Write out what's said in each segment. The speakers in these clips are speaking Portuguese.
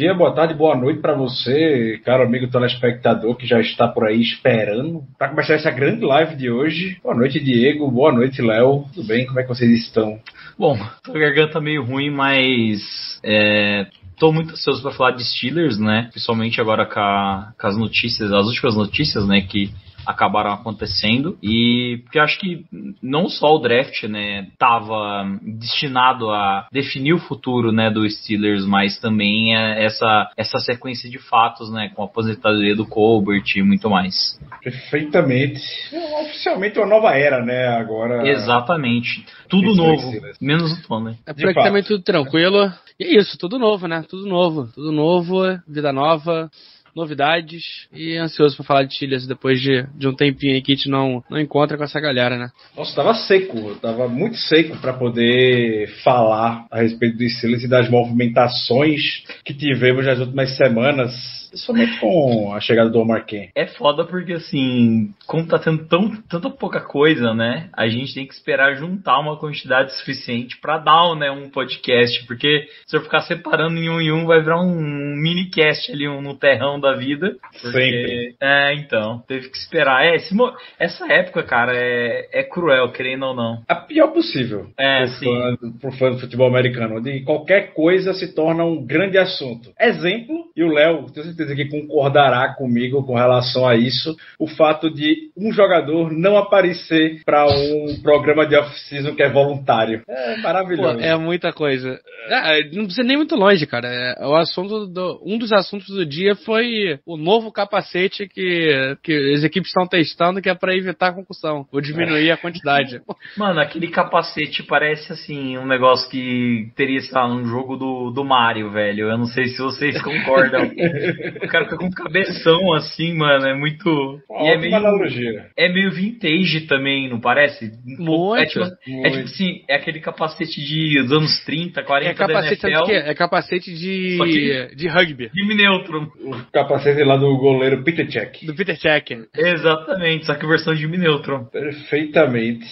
dia, boa tarde, boa noite para você, caro amigo telespectador que já está por aí esperando para começar essa grande live de hoje. Boa noite, Diego. Boa noite, Léo. Tudo bem? Como é que vocês estão? Bom, tô com a garganta meio ruim, mas é, tô muito ansioso para falar de Steelers, né? Principalmente agora com, a- com as notícias, as últimas notícias, né, que acabaram acontecendo e porque eu acho que não só o draft, né, tava destinado a definir o futuro, né, do Steelers, mas também é, essa essa sequência de fatos, né, com a aposentadoria do Colbert e muito mais. Perfeitamente. É, Oficialmente uma nova era, né? Agora. Exatamente. Tudo novo, Steelers. menos o Tony. É De praticamente tudo tranquilo. E é isso, tudo novo, né? Tudo novo. Tudo novo, vida nova, novidades. E ansioso pra falar de Steelers depois de, de um tempinho aí que a gente não, não encontra com essa galera, né? Nossa, tava seco. eu Tava muito seco para poder falar a respeito dos Steelers e das movimentações que tivemos nas últimas semanas. Principalmente com a chegada do Omar Ken. É foda porque, assim, como tá tendo tão, tanta pouca coisa, né? A gente tem que esperar juntar uma quantidade suficiente pra dar né, um podcast. Porque se eu ficar separando em um em um, vai virar um minicast ali um, no terrão da vida. Porque, Sempre. É, então, teve que esperar. É, esse essa época, cara, é, é cruel, querendo ou não. A pior possível. É, pro sim. fã, pro fã do futebol americano, onde qualquer coisa se torna um grande assunto. Exemplo, e o Léo, tenho certeza que concordará comigo com relação a isso, o fato de um jogador não aparecer para um programa de off-season que é voluntário. É Pô, maravilhoso. é muita coisa. É, não precisa nem muito longe, cara. É, o assunto do, um dos assuntos do dia foi o novo capacete que, que as equipes estão testando, que é pra evitar a concussão, ou diminuir a quantidade. Mano, aquele capacete parece assim, um negócio que teria, sei lá, num jogo do, do Mario, velho. Eu não sei se vocês concordam. o cara fica com um cabeção assim, mano. É muito. E é meio. analogia. É meio vintage também, não parece? Muito, É tipo, é muito. tipo assim, é aquele capacete de dos anos 30, 40 É capacete, da NFL. o quê? É capacete de, que- de rugby, Jimmy Neutron. O capacete lá do goleiro Peter Check. do Peter Check. Exatamente, só que versão Jimmy Neutron. Perfeitamente.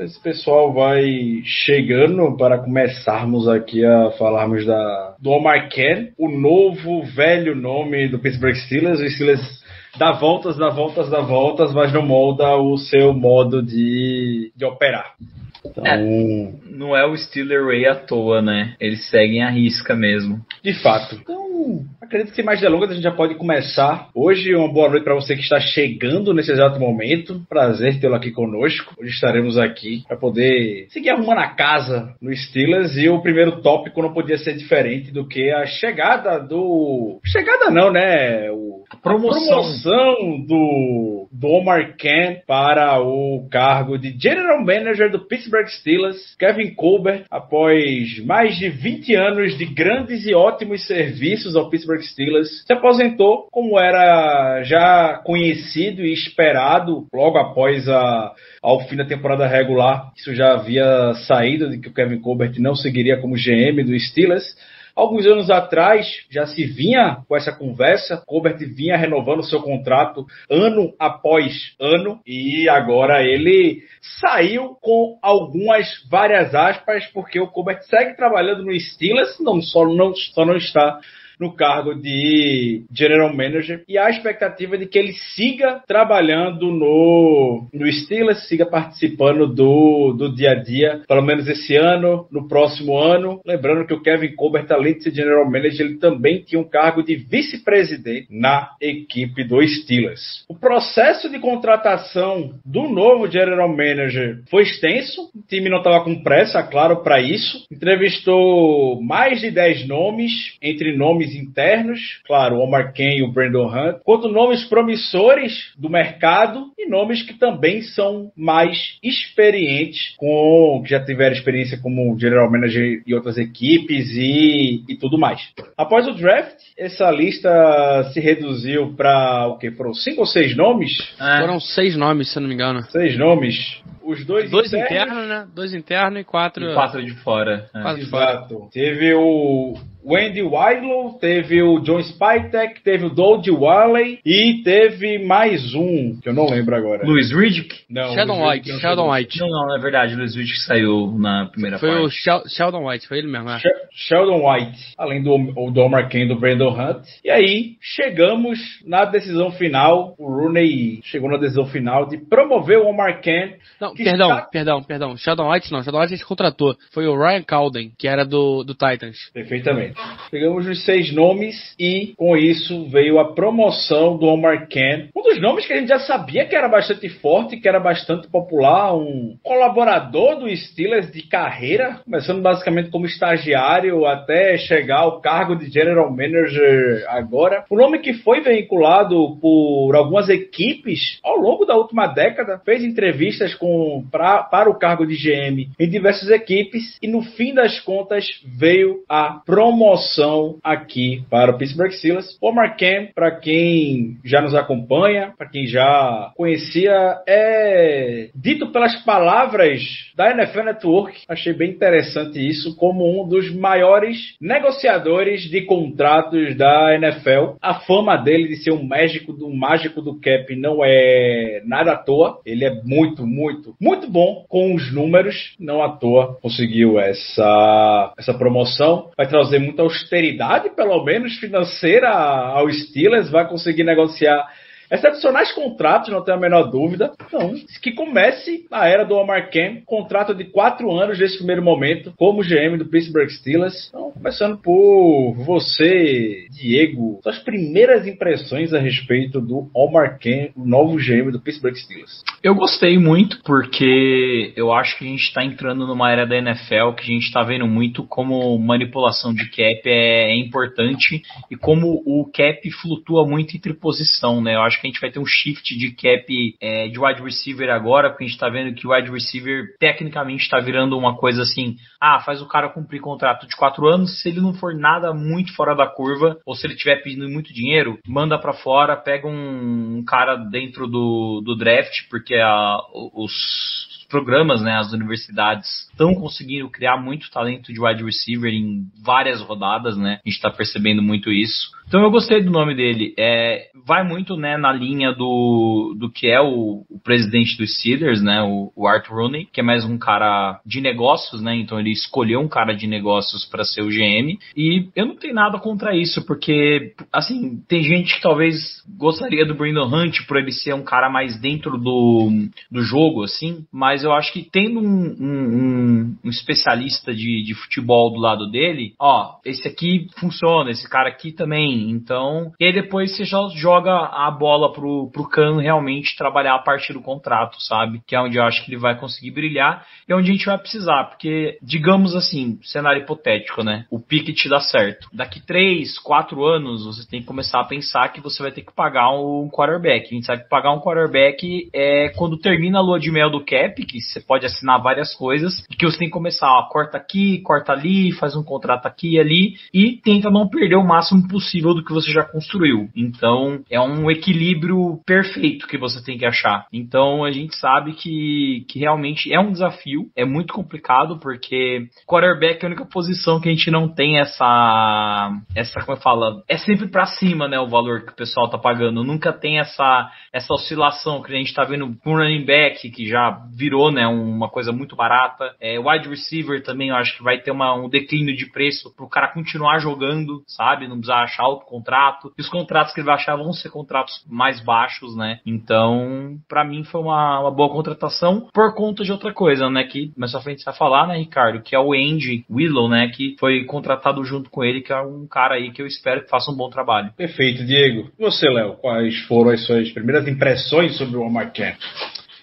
Esse pessoal vai chegando para começarmos aqui a falarmos da, do Omar Ken, o novo velho nome do Pittsburgh Steelers. O Steelers dá voltas, dá voltas, dá voltas, mas não molda o seu modo de, de operar. Então, Não é o Steeler Way à toa, né? Eles seguem a risca mesmo. de fato. Então, acredito que sem mais delongas a gente já pode começar. Hoje, uma boa noite para você que está chegando nesse exato momento. Prazer tê-lo aqui conosco. Hoje estaremos aqui para poder seguir arrumando a casa no Steelers. E o primeiro tópico não podia ser diferente do que a chegada do. Chegada não, né? O... A promoção. promoção do, do Omar Ken para o cargo de General Manager do Pittsburgh Steelers, Kevin Colbert, após mais de 20 anos de grandes e ótimos serviços ao Pittsburgh Steelers, se aposentou como era já conhecido e esperado logo após a, ao fim da temporada regular. Isso já havia saído de que o Kevin Colbert não seguiria como GM do Steelers. Alguns anos atrás já se vinha com essa conversa, Colbert vinha renovando seu contrato ano após ano e agora ele saiu com algumas várias aspas porque o Colbert segue trabalhando no Steelers, não só não, só não está no cargo de General Manager e há a expectativa de que ele siga trabalhando no, no Steelers, siga participando do, do dia a dia, pelo menos esse ano, no próximo ano. Lembrando que o Kevin Colbert, além de ser General Manager, ele também tinha um cargo de vice-presidente na equipe do Steelers. O processo de contratação do novo General Manager foi extenso, o time não estava com pressa, claro, para isso. Entrevistou mais de 10 nomes, entre nomes nomes internos, claro, o Omar Ken e o Brandon Hunt, quanto nomes promissores do mercado e nomes que também são mais experientes, com que já tiveram experiência como general manager e outras equipes e, e tudo mais. Após o draft, essa lista se reduziu para o que? Foram cinco ou seis nomes? É. Foram seis nomes, se eu não me engano. Seis nomes. Os dois, Dois internos, né? Dois internos e quatro. E quatro de fora. é. Quatro de fora. Exato. Teve o Wendy Wildlow, teve o John Spytek, teve o Dodge Walley e teve mais um, que eu não lembro agora. Luiz Riddick? Não, Sheldon o White, Sheldon White. Não, não, é verdade. O Luiz Riddick saiu na primeira Foi o parte. Shel- Sheldon White, foi ele mesmo, né? She- Sheldon White, além do, o do Omar Kane e do Brandon Hunt. E aí, chegamos na decisão final. O Rooney chegou na decisão final de promover o Omar Kane. Não, perdão, está- perdão, perdão. Sheldon White não, Sheldon White a gente contratou. Foi o Ryan Calden, que era do, do Titans. Perfeitamente. Pegamos os seis nomes e com isso veio a promoção do Omar Kane. Um dos nomes que a gente já sabia que era bastante forte, que era bastante popular, um colaborador do Steelers de carreira, começando basicamente como estagiário até chegar ao cargo de General Manager agora. O nome que foi vinculado por algumas equipes ao longo da última década, fez entrevistas com, pra, para o cargo de GM em diversas equipes e no fim das contas veio a promoção aqui para o Pittsburgh Steelers. Omar Ken, para quem já nos acompanha, para quem já conhecia, é dito pelas palavras da NFL Network. Achei bem interessante isso como um dos maiores negociadores de contratos da NFL. A fama dele de ser um mágico do mágico do cap não é nada à toa. Ele é muito, muito, muito bom com os números. Não à toa conseguiu essa essa promoção. Vai trazer muita austeridade, pelo menos financeira, ao Steelers. Vai conseguir negociar excepcionais contratos, não tenho a menor dúvida. Então, que comece a era do Omar Ken, contrato de quatro anos nesse primeiro momento, como GM do Pittsburgh Steelers. Então, começando por você, Diego, suas primeiras impressões a respeito do Omar Ken, o novo GM do Pittsburgh Steelers. Eu gostei muito porque eu acho que a gente está entrando numa era da NFL que a gente está vendo muito como manipulação de cap é, é importante e como o cap flutua muito entre posição, né? Eu acho que a gente vai ter um shift de cap é, de wide receiver agora, porque a gente está vendo que o wide receiver tecnicamente está virando uma coisa assim, ah, faz o cara cumprir contrato de quatro anos, se ele não for nada muito fora da curva, ou se ele estiver pedindo muito dinheiro, manda para fora, pega um, um cara dentro do, do draft, porque a, os programas, né, as universidades estão conseguindo criar muito talento de wide receiver em várias rodadas, né? A gente está percebendo muito isso. Então eu gostei do nome dele. É, vai muito né, na linha do, do que é o, o presidente dos Steelers, né, o, o Art Rooney, que é mais um cara de negócios, né? Então ele escolheu um cara de negócios para ser o GM. E eu não tenho nada contra isso, porque assim tem gente que talvez gostaria do Brandon Hunt por ele ser um cara mais dentro do, do jogo, assim. Mas eu acho que tendo um, um, um especialista de, de futebol do lado dele, ó, esse aqui funciona, esse cara aqui também então, e aí depois você já joga a bola pro, pro Cano realmente trabalhar a partir do contrato, sabe? Que é onde eu acho que ele vai conseguir brilhar e é onde a gente vai precisar, porque, digamos assim, cenário hipotético, né? O pique te dá certo. Daqui 3, 4 anos, você tem que começar a pensar que você vai ter que pagar um quarterback. A gente sabe que pagar um quarterback é quando termina a lua de mel do cap, que você pode assinar várias coisas, que você tem que começar, ó, corta aqui, corta ali, faz um contrato aqui e ali, e tenta não perder o máximo possível do que você já construiu. Então, é um equilíbrio perfeito que você tem que achar. Então, a gente sabe que, que realmente é um desafio, é muito complicado, porque quarterback é a única posição que a gente não tem essa, essa como eu falo, é sempre para cima, né, o valor que o pessoal tá pagando. Nunca tem essa, essa oscilação que a gente tá vendo com running back, que já virou, né, uma coisa muito barata. É, wide receiver também, eu acho que vai ter uma, um declínio de preço pro cara continuar jogando, sabe? Não precisar achar alto contrato. E os contratos que ele vai achar vão ser contratos mais baixos, né? Então, para mim foi uma, uma, boa contratação por conta de outra coisa, né? Que mais à frente você vai falar, né, Ricardo? Que é o Andy Willow, né? Que foi contratado junto com ele, que é um cara aí que eu espero que faça um bom trabalho. Perfeito, Diego. E você, Léo, quais foram as suas primeiras impressões sobre o Omar Kent?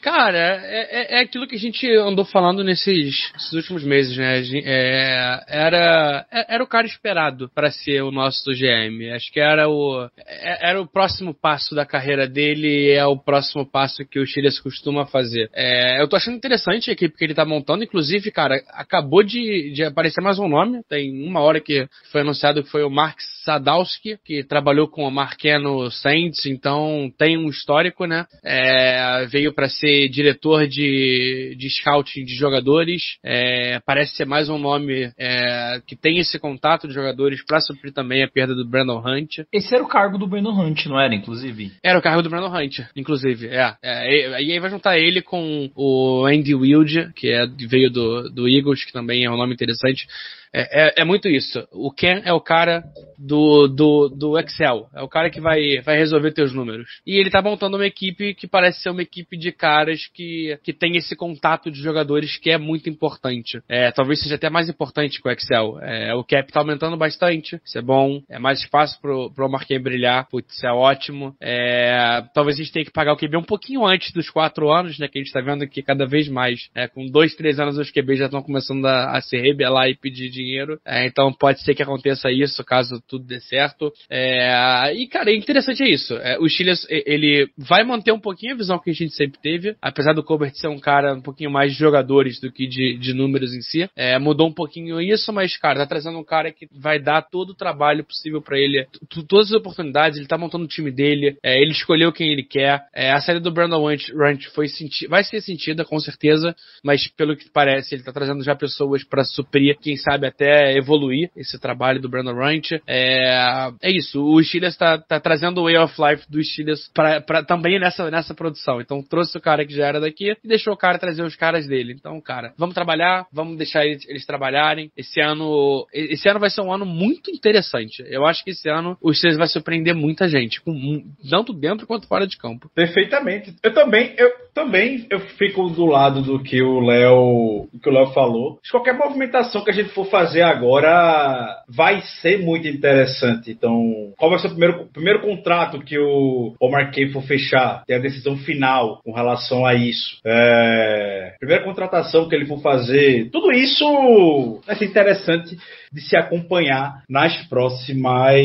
Cara, é, é, é aquilo que a gente andou falando nesses, nesses últimos meses, né? É, era, é, era o cara esperado para ser o nosso GM. Acho que era o, é, era o próximo passo da carreira dele é o próximo passo que o Chile costuma fazer. É, eu tô achando interessante a equipe que ele tá montando. Inclusive, cara, acabou de, de aparecer mais um nome. Tem uma hora que foi anunciado que foi o Mark Sadowski, que trabalhou com o Marqueno Saints, então tem um histórico, né? É, veio para ser diretor de, de scouting de jogadores. É, parece ser mais um nome é, que tem esse contato de jogadores para suprir também a perda do Brandon Hunt. Esse era o cargo do Brandon Hunt, não era, inclusive? Era o cargo do Brandon Hunt, inclusive, é. é e aí vai juntar ele com o Andy Wilde, que é, veio do, do Eagles, que também é um nome interessante. É, é, é, muito isso. O Ken é o cara do, do, do Excel. É o cara que vai, vai resolver teus números. E ele tá montando uma equipe que parece ser uma equipe de caras que, que tem esse contato de jogadores que é muito importante. É, talvez seja até mais importante que o Excel. É, o cap tá aumentando bastante. Isso é bom. É mais espaço pro, pro Marquinhos brilhar. Putz, isso é ótimo. É, talvez a gente tenha que pagar o QB um pouquinho antes dos quatro anos, né? Que a gente tá vendo que cada vez mais, é, com dois, três anos os QB já estão começando a, a se rebelar e pedir dinheiro. É, então pode ser que aconteça isso caso tudo dê certo. É, e, cara, é interessante é isso. É, o Chile, ele vai manter um pouquinho a visão que a gente sempre teve, apesar do Colbert ser um cara um pouquinho mais de jogadores do que de, de números em si. É, mudou um pouquinho isso, mas, cara, tá trazendo um cara que vai dar todo o trabalho possível para ele, todas as oportunidades, ele tá montando o time dele, é, ele escolheu quem ele quer. É, a série do Brandon Ranch foi senti vai ser sentida, com certeza, mas pelo que parece, ele tá trazendo já pessoas para suprir, quem sabe até evoluir esse trabalho do Brandon Ranch. É, é isso, o Steelers tá, tá trazendo o Way of Life do Steelers pra, pra, também nessa, nessa produção. Então trouxe o cara que já era daqui e deixou o cara trazer os caras dele. Então, cara, vamos trabalhar, vamos deixar eles, eles trabalharem. Esse ano, esse ano vai ser um ano muito interessante. Eu acho que esse ano o Steelers vai surpreender muita gente, com, tanto dentro quanto fora de campo. Perfeitamente. Eu também, eu também eu fico do lado do que o Léo, que o Léo falou. Qualquer movimentação que a gente for fazer agora vai ser muito interessante. Então, qual vai ser o primeiro, primeiro contrato que o Omar Kay for fechar? Tem a decisão final com relação a isso. É, primeira contratação que ele for fazer. Tudo isso vai ser interessante de se acompanhar nas próximas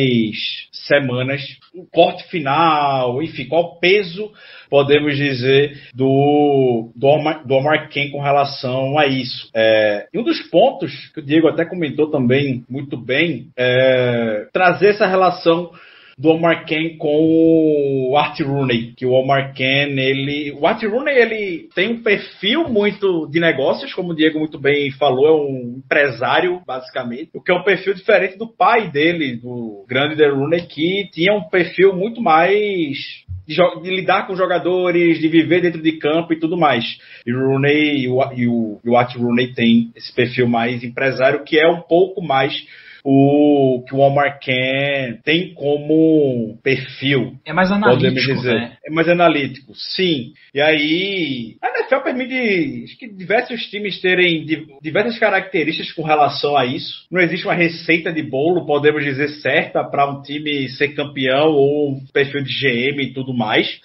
semanas. O corte final, enfim, qual peso, podemos dizer, do, do, Omar, do Omar Ken com relação a isso. É, e um dos pontos que o Diego até comentou também muito bem é trazer essa relação do Omar Ken com o Art Rooney, que o Omar Ken, ele, o Art Rooney, ele tem um perfil muito de negócios, como o Diego muito bem falou, é um empresário, basicamente, o que é um perfil diferente do pai dele, do grande The Rooney, que tinha um perfil muito mais de, de, lidar com jogadores, de viver dentro de campo e tudo mais. E o Rooney e o, e o, e o Art Rooney tem esse perfil mais empresário, que é um pouco mais o que o Omar Ken tem como perfil. É mais analítico, dizer. Né? É mais analítico, sim. E aí, a NFL permite acho que diversos times terem diversas características com relação a isso. Não existe uma receita de bolo, podemos dizer, certa para um time ser campeão ou um perfil de GM e tudo mais.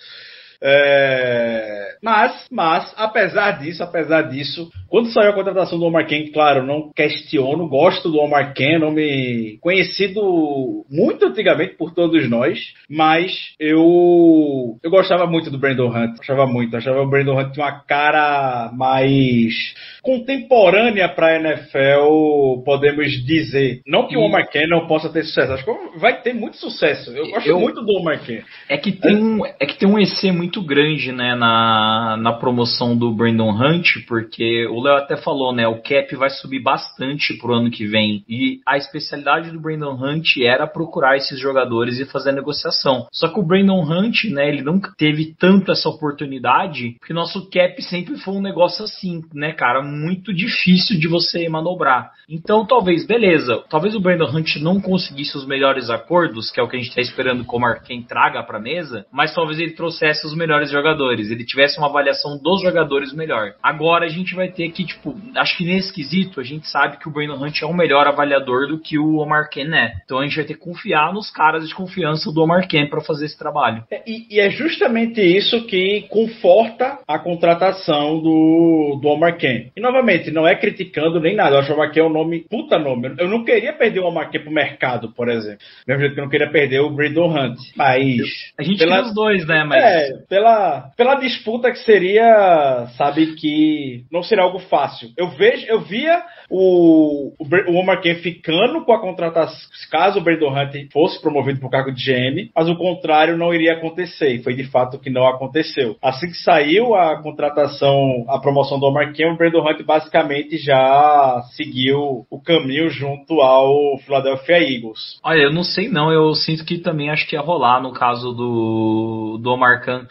É... Mas, mas, apesar disso, apesar disso, quando saiu a contratação do Omar Ken, claro, não questiono, gosto do Omar Ken, nome conhecido muito antigamente por todos nós, mas eu eu gostava muito do Brandon Hunt, gostava muito, achava o Brandon Hunt uma cara mais contemporânea para a NFL, podemos dizer. Não que o Omar Ken não possa ter sucesso, acho que vai ter muito sucesso. Eu gosto eu, muito do Omar Ken. É que tem um, é que tem um EC muito grande, né, na, na promoção do Brandon Hunt, porque o Léo até falou, né? O cap vai subir bastante pro ano que vem. E a especialidade do Brandon Hunt era procurar esses jogadores e fazer a negociação. Só que o Brandon Hunt, né, ele nunca teve tanto essa oportunidade, porque nosso cap sempre foi um negócio assim, né, cara? Muito difícil de você manobrar. Então, talvez, beleza, talvez o Brandon Hunt não conseguisse os melhores acordos, que é o que a gente tá esperando que o Marquem traga pra mesa, mas talvez ele trouxesse os melhores jogadores, ele tivesse uma avaliação dos jogadores melhor. Agora a gente vai ter que, tipo, acho que nesse quesito a gente sabe que o Brandon Hunt é um melhor avaliador do que o Omar Ken é. Então a gente vai ter que confiar nos caras de confiança do Omar Ken para fazer esse trabalho. É, E, e é justamente isso que conforta a contratação do, do Omar Ken. E novamente, não é criticando nem nada. Eu acho que o Omar Ken é um nome, puta nome. Eu não queria perder o Omar Ken pro mercado, por exemplo. Mesmo jeito que eu não queria perder o Brandon Hunt. Mas. A gente Pela- os dois, né? Mas É, pela, pela disputa que seria, sabe, que não seria algo fácil. Eu vejo, eu via o, o, o Omar Ken ficando com a contratação, caso o Brandon Hunt fosse promovido para o cargo de GM, mas o contrário não iria acontecer, e foi de fato que não aconteceu. Assim que saiu a contratação, a promoção do Omar Ken, o Brandon Hunt basicamente já seguiu o caminho junto ao Philadelphia Eagles. Olha, eu não sei não, eu sinto que também acho que ia rolar no caso do, do Omar Khan.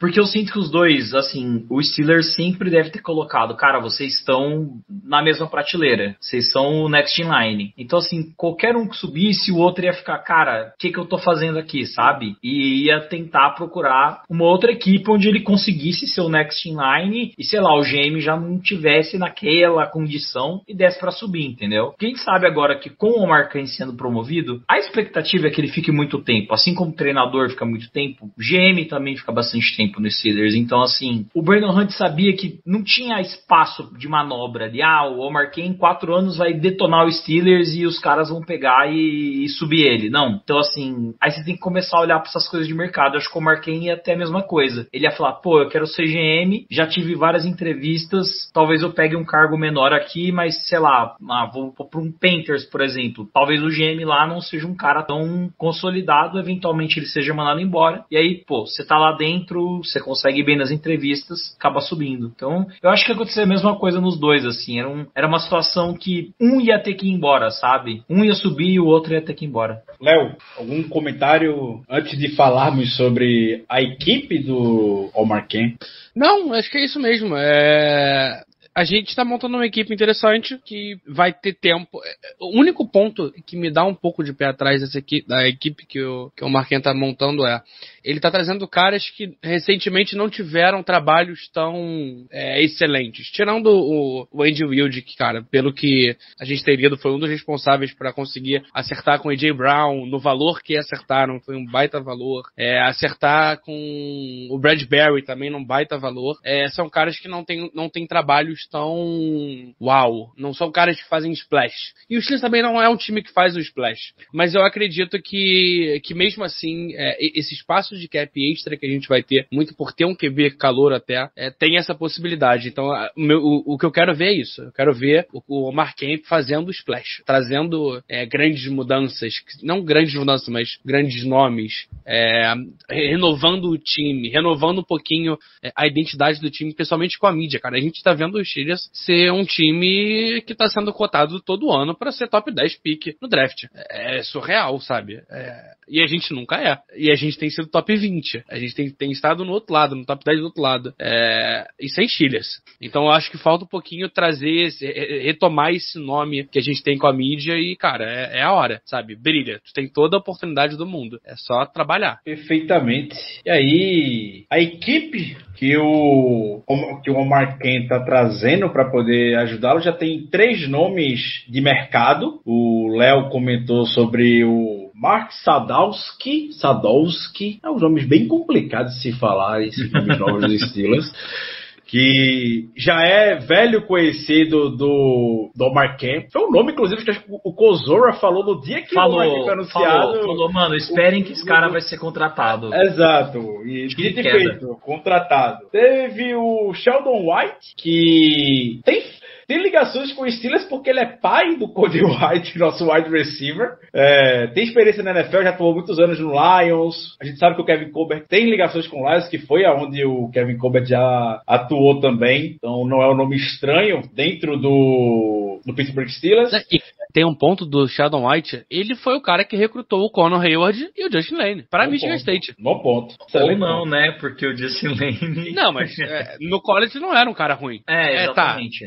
Porque eu sinto que os dois, assim, o Steelers sempre deve ter colocado, cara, vocês estão na mesma prateleira. Vocês são o next in line. Então, assim, qualquer um que subisse, o outro ia ficar, cara, o que, que eu tô fazendo aqui, sabe? E ia tentar procurar uma outra equipe onde ele conseguisse ser o next in line e, sei lá, o GM já não tivesse naquela condição e desse pra subir, entendeu? Quem sabe agora que com o Omar sendo promovido, a expectativa é que ele fique muito tempo. Assim como o treinador fica muito tempo, o GM também fica bastante tempo no Steelers. Então, assim, o Brandon Hunt sabia que não tinha espaço de manobra ali. Ah, o Omar Khan em quatro anos vai detonar o Steelers e os caras vão pegar e, e subir ele. Não. Então, assim, aí você tem que começar a olhar para essas coisas de mercado. Eu acho que o Omar Khan ia ter a mesma coisa. Ele ia falar, pô, eu quero ser GM, já tive várias entrevistas, talvez eu pegue um cargo menor aqui, mas sei lá, ah, vou, vou para um Panthers, por exemplo. Talvez o GM lá não seja um cara tão consolidado, eventualmente ele seja mandado embora. E aí, pô, você tá lá dentro, você consegue ir bem nas entrevistas, acaba subindo. Então, eu acho que aconteceu a mesma coisa nos dois, assim. Era, um, era uma situação que um ia ter que ir embora, sabe? Um ia subir e o outro ia ter que ir embora. Léo, algum comentário antes de falarmos sobre a equipe do Omar Ken? Não, acho que é isso mesmo. É... A gente tá montando uma equipe interessante que vai ter tempo. O único ponto que me dá um pouco de pé atrás dessa equipe, da equipe que o, que o Marquinhos tá montando é. Ele tá trazendo caras que recentemente não tiveram trabalhos tão é, excelentes. Tirando o, o Andy Wilde, que, cara, pelo que a gente tem lido, foi um dos responsáveis para conseguir acertar com o AJ Brown no valor que acertaram. Foi um baita valor. É, acertar com o Bradbury também num baita valor. É, são caras que não têm não tem trabalhos tão uau. Não são caras que fazem splash. E o Steelers também não é um time que faz o splash. Mas eu acredito que, que mesmo assim, é, esse espaço de cap extra que a gente vai ter, muito por ter um QB calor até, é, tem essa possibilidade. Então, a- o, o- que eu quero ver é isso. Eu quero ver o, o Omar Kemp fazendo splash. Trazendo é, grandes mudanças. Não grandes mudanças, mas grandes nomes. é, renovando o time. Renovando um pouquinho é, a identidade do time, pessoalmente com a mídia, cara. A gente tá vendo o Steelers ser um time que tá sendo cotado todo ano para ser top 10 pick no draft. É surreal, sabe? É, e a gente nunca é. E a gente tem sido top 20. A gente tem, tem estado no outro lado, no top 10 do outro lado. É, e sem Steelers. Então eu acho que falta um pouquinho trazer, esse, re- retomar esse nome que a gente tem com a mídia e, cara, é, é a hora, sabe? Brilha. Tu tem toda a oportunidade do mundo. É só trabalhar. Perfeitamente. E aí, a equipe que o, que o Omar Ken tá trazendo para poder ajudá-lo já tem três nomes de mercado. O Léo comentou sobre o Mark Sadowski. Sadowski. É uns nomes bem complicados de se falar, esses nomes novos dos Steelers. Que já é velho conhecido do, do Omar. Foi um nome, inclusive, que o Kozora falou no dia que o Omar Falou, foi anunciado. falou, falou, mano, esperem que esse cara vai ser contratado. Exato. E De dito e feito, contratado. Teve o Sheldon White, que tem, tem ligações com o Steelers porque ele é pai do Cody White, nosso wide receiver. É, tem experiência na NFL, já atuou muitos anos no Lions. A gente sabe que o Kevin Colbert tem ligações com o Lions, que foi aonde o Kevin Colbert já atuou também. Então não é um nome estranho dentro do, do Pittsburgh Steelers. E tem um ponto do Sheldon White, ele foi o cara que recrutou o Conor Hayward e o Justin Lane para Michigan ponto. State. Bom ponto. Ou não, ponto. né? Porque o Justin Lane. Não, mas é, no college não era um cara ruim. É, tá. exatamente.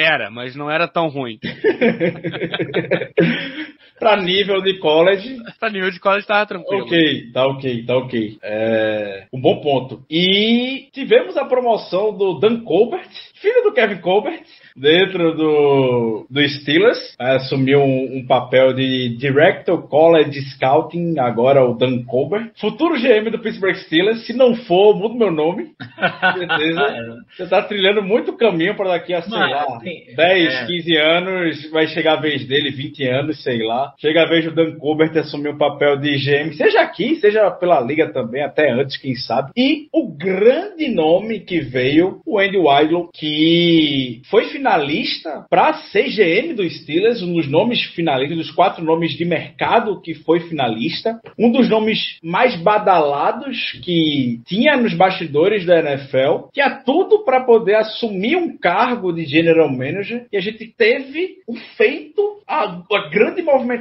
Era, mas não era tão ruim. pra nível de college, Pra nível de college tava tranquilo. Ok, tá ok, tá ok. É um bom ponto. E tivemos a promoção do Dan Colbert, filho do Kevin Colbert, dentro do, do Steelers. Assumiu um, um papel de Director College Scouting, agora o Dan Colbert. Futuro GM do Pittsburgh Steelers. Se não for, mudo meu nome. Certeza. Você tá trilhando muito caminho para daqui a, sei Mano, lá, tem- 10, é. 15 anos, vai chegar a vez dele, 20 anos, sei lá. Chega a vez do Dan Colbert assumir o papel de GM, seja aqui, seja pela liga também, até antes, quem sabe. E o grande nome que veio, o Andy Weidl, que foi finalista para ser GM dos Steelers, um dos nomes finalistas, dos quatro nomes de mercado que foi finalista. Um dos nomes mais badalados que tinha nos bastidores da NFL. Tinha tudo para poder assumir um cargo de general manager. E a gente teve o feito, a, a grande movimentação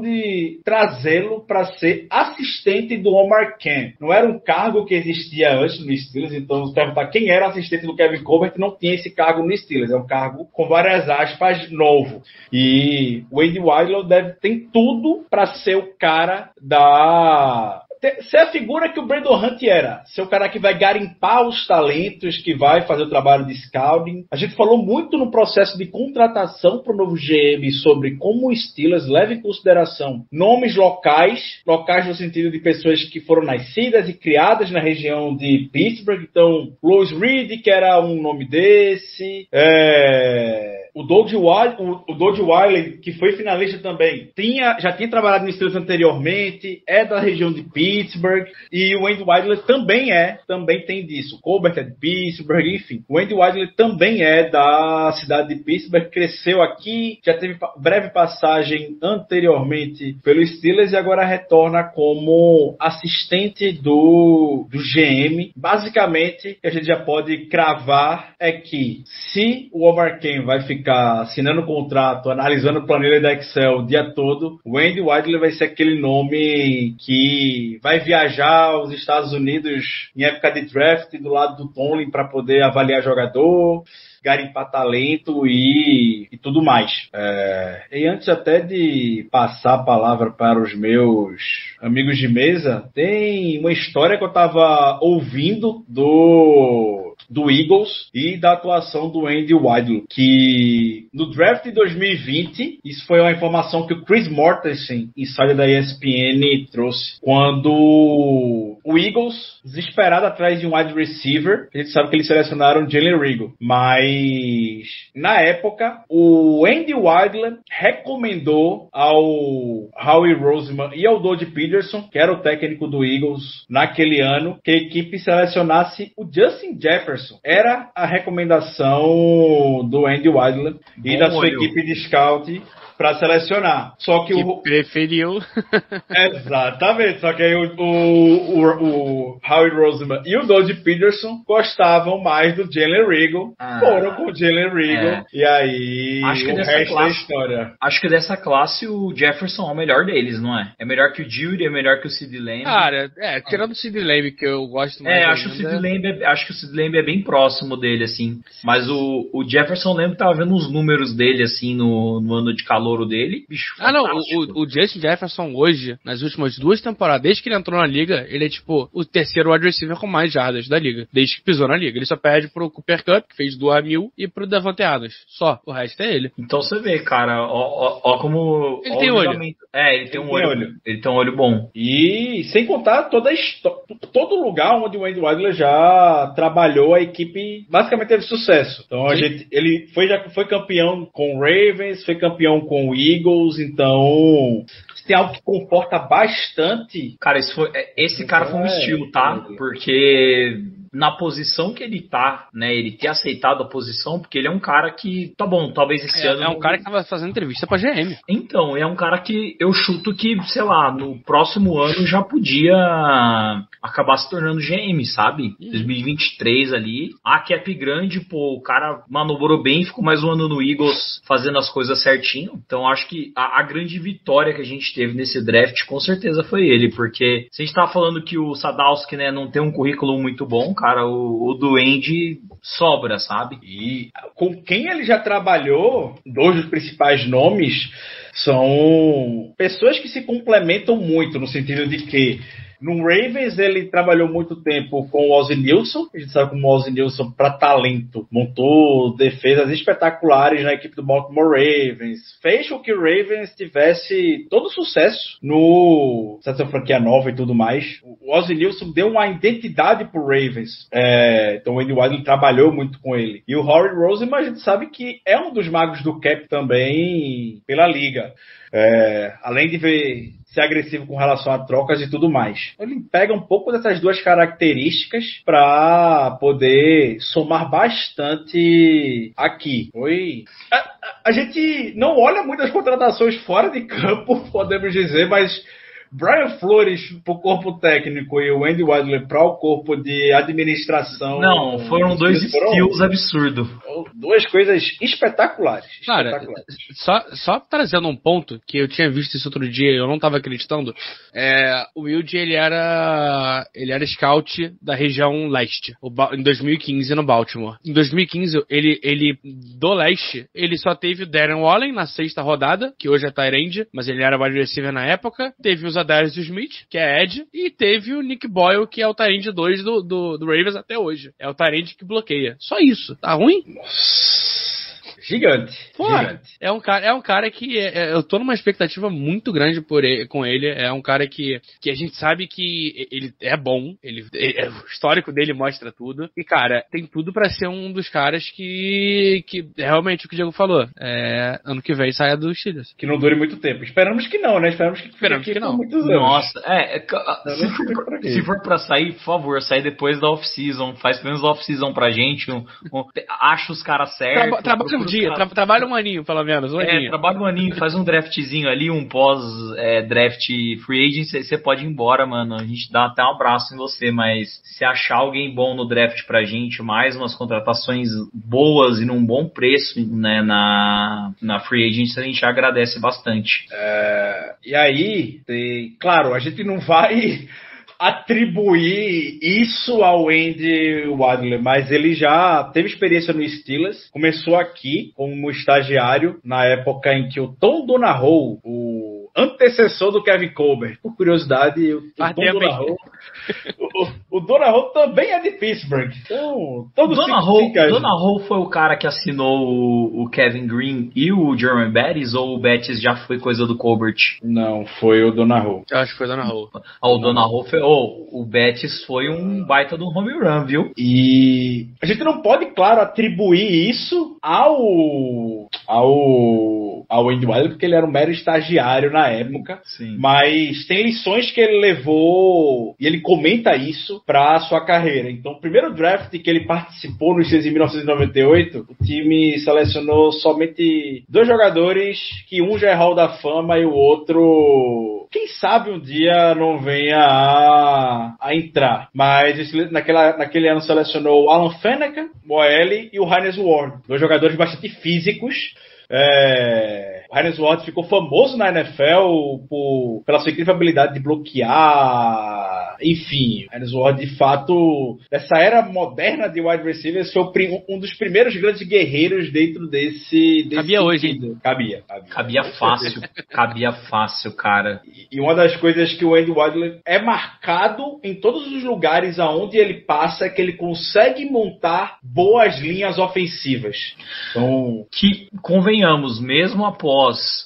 de trazê-lo para ser assistente do Omar Khan. Não era um cargo que existia antes no Steelers, então se perguntar quem era assistente do Kevin Colbert, não tinha esse cargo no Steelers. É um cargo com várias aspas novo. E o Andy Weidl deve tem tudo para ser o cara da te- ser a figura que o Brandon Hunt era. Ser o cara que vai garimpar os talentos, que vai fazer o trabalho de scouting. A gente falou muito no processo de contratação para o novo GM sobre como o Steelers leva em consideração nomes locais, locais no sentido de pessoas que foram nascidas e criadas na região de Pittsburgh. Então, Louis Reed, que era um nome desse. É... O Doug Wiley, o, o Doug Wiley, que foi finalista também, tinha, já tinha trabalhado no Steelers anteriormente, é da região de Pittsburgh, e o Andy Wiley também é, também tem disso. Colbert é de Pittsburgh, enfim. O Andy Wiley também é da cidade de Pittsburgh, cresceu aqui, já teve breve passagem anteriormente pelo Steelers e agora retorna como assistente do, do GM. Basicamente, o que a gente já pode cravar é que se o Omar Ken vai ficar assinando o contrato, analisando planilha da Excel o dia todo, o Andy Wiley vai ser aquele nome que vai viajar aos Estados Unidos em época de draft do lado do Tomlin para poder avaliar jogador, garimpar talento e, e tudo mais. É, e antes até de passar a palavra para os meus amigos de mesa, tem uma história que eu estava ouvindo do do Eagles e da atuação do Andy Weidl, que no draft de 2020, isso foi uma informação que o Chris Mortensen, insider da ESPN, trouxe, quando o Eagles, desesperado atrás de um wide receiver, a gente sabe que eles selecionaram Jalen Riggle, mas na época, o Andy Weidl recomendou ao Howie Roseman e ao Doug Peterson, que era o técnico do Eagles naquele ano, que a equipe selecionasse o Justin Jefferson. Era a recomendação do Andy Weidl e Bom da sua olho. equipe de scout para selecionar. Só que, Que o preferiu. Exatamente, só que aí o, o, o, o Howie Roseman e o Doug Peterson gostavam mais do Jalen Riggle, Ah. foram com o Jalen Riggle, É. e aí Acho que o dessa resto da classe- história. Acho que dessa classe o Jefferson é o melhor deles, não é? É melhor que o Judy, é melhor que o Sid Lamb. Cara, é, tirando o Sid Lamb, que eu gosto mais. É, acho, o ainda. Lamb, é- acho que o Sid Lamb é bem próximo dele, assim. Mas o, o Jefferson, lembro que tava vendo os números dele, assim, no, no ano de calouro dele. Bicho, Ah, não, fantástico. o, o, o Justin Jefferson hoje, nas últimas duas temporadas, desde que ele entrou na liga, ele é tipo o terceiro wide receiver com mais jardas da liga, desde que pisou na liga. Ele só perde pro Cooper Cup, que fez duas mil, e pro Devante Adams. Só, o resto é ele. Então você vê, cara, ó, ó, ó como. Ele ó tem o olho. ligamento. É, ele tem um olho, olho. Ele tem um olho bom. E sem contar toda a histó- todo lugar onde o Andy Weidler já trabalhou, a equipe basicamente teve sucesso. Então a Sim. gente, ele foi, já foi campeão com o Ravens, foi campeão com o Eagles, então se tem algo que comporta bastante Cara, esse, foi, é, esse cara foi um É, estilo, tá? é. Porque na posição que ele tá, né? Ele ter aceitado a posição, porque ele é um cara que, tá bom, talvez esse É, ano. é um cara que tava fazendo entrevista pra GM. Então, é um cara que eu chuto que, sei lá, no próximo ano já podia acabar se tornando GM, sabe? 2023 ali. A cap grande, pô, o cara manobrou bem, ficou mais um ano no Eagles fazendo as coisas certinho. Então, acho que a, a grande vitória que a gente teve nesse draft, com certeza foi ele, porque se a gente tava falando que o Sadowski, né, não tem um currículo muito bom, cara. Cara. O, o Duende sobra, sabe? E com quem ele já trabalhou, dois dos principais nomes são pessoas que se complementam muito, no sentido de que no Ravens, ele trabalhou muito tempo com o Ozzy Nilson. A gente sabe como o Ozzy Nilson, para talento, montou defesas espetaculares na equipe do Baltimore Ravens. Fez com que o Ravens tivesse todo sucesso no essa franquia nova e tudo mais. O Ozzy Nilson deu uma identidade pro Ravens. É, então o Andy Wiley trabalhou muito com ele. E o Howie Roseman, a gente sabe que é um dos magos do cap também pela liga. É, além de ver ser agressivo com relação a trocas e tudo mais. Ele pega um pouco dessas duas características para poder somar bastante aqui. Foi. A, a, a, gente não olha muitas contratações fora de campo, podemos dizer, mas Brian Flores para o corpo técnico e o Andy Wadley para o corpo de administração. Não, foram dois skills absurdos. Duas coisas espetaculares. Cara, espetaculares. Só, só trazendo um ponto que eu tinha visto isso outro dia e eu não estava acreditando. É, o Wilde ele era ele era scout da região leste em 2015 no Baltimore. Em 2015 ele ele do leste ele só teve o Darren Wallen na sexta rodada que hoje é Tyrande, mas ele era wide receiver na época. Teve os Darius Smith, que é Ed, e teve o Nick Boyle, que é o Tyrande 2 do, do, do Ravens até hoje. É o Tyrande que bloqueia. Só isso. Tá ruim? Nossa. Gigante. Gigante. É um cara, é um cara que é, é, eu tô numa expectativa muito grande por ele, com ele. É um cara que, que a gente sabe que ele é bom, ele, ele o histórico dele mostra tudo. E cara, tem tudo para ser um dos caras que que realmente o que o Diego falou, é, ano que vem saia dos Steelers. Que não dure muito tempo. Esperamos que não, né? Esperamos que Esperamos que não. Muitos anos. Nossa, é, é se, for pra, se for pra sair, por favor, sai depois da off-season, faz pelo menos off-season pra gente, um, um, acha os caras certos. Traba, trabalha um dia, tra trabalha um aninho, pelo menos. Um é, aninho. trabalha um aninho, faz um draftzinho ali, um pós-draft é, free agent, você pode ir embora, mano. A gente dá até um abraço em você, mas se achar alguém bom no draft pra gente, mais umas contratações boas e num bom preço, né, na, na free agent, a gente agradece bastante. É, e aí, tem, claro, a gente não vai atribuir isso ao Andy Wadley, mas ele já teve experiência no Steelers, começou aqui como estagiário na época em que o Tom Donahoe, o antecessor do Kevin Colbert. Por curiosidade, o, Tom Donahoe, o, o Donahoe também é de Pittsburgh. Então, todo Dona se Ho, fica- Dona Ho foi o cara que assinou o, o Kevin Green e o Jeremy Bettis, ou o Bettis já foi coisa do Colbert? Não, foi o Donahoe. Eu acho que foi Dona Raul. Ah, o Dona Ho foi. Oh, o Bettis foi um baita do home run, viu? E a gente não pode, claro, atribuir isso ao ao ao Andy Wilder, porque ele era um mero estagiário na época. Sim. Mas tem lições que ele levou e ele comenta isso para sua carreira. Então, o primeiro draft que ele participou no Steelers em 1998, o time selecionou somente dois jogadores, que um já é Hall da Fama e o outro, quem sabe um dia não venha a, a entrar. Mas esse- naquela, naquele ano selecionou Alan Faneca, Moelle e o Heinz Ward, dois jogadores bastante físicos. É, Heinz Ward ficou famoso na NFL por, pela sua incrível habilidade de bloquear. Enfim, o Heinz Ward, de fato, dessa era moderna de wide receivers, foi um dos primeiros grandes guerreiros dentro desse. desse Cabia hoje, hein? sentido. Cabia, cabia. Cabia fácil, cabia fácil, cara. E uma das coisas que o Andy Wadley é marcado em todos os lugares aonde ele passa é que ele consegue montar boas linhas ofensivas. Então, Que, convenhamos, mesmo após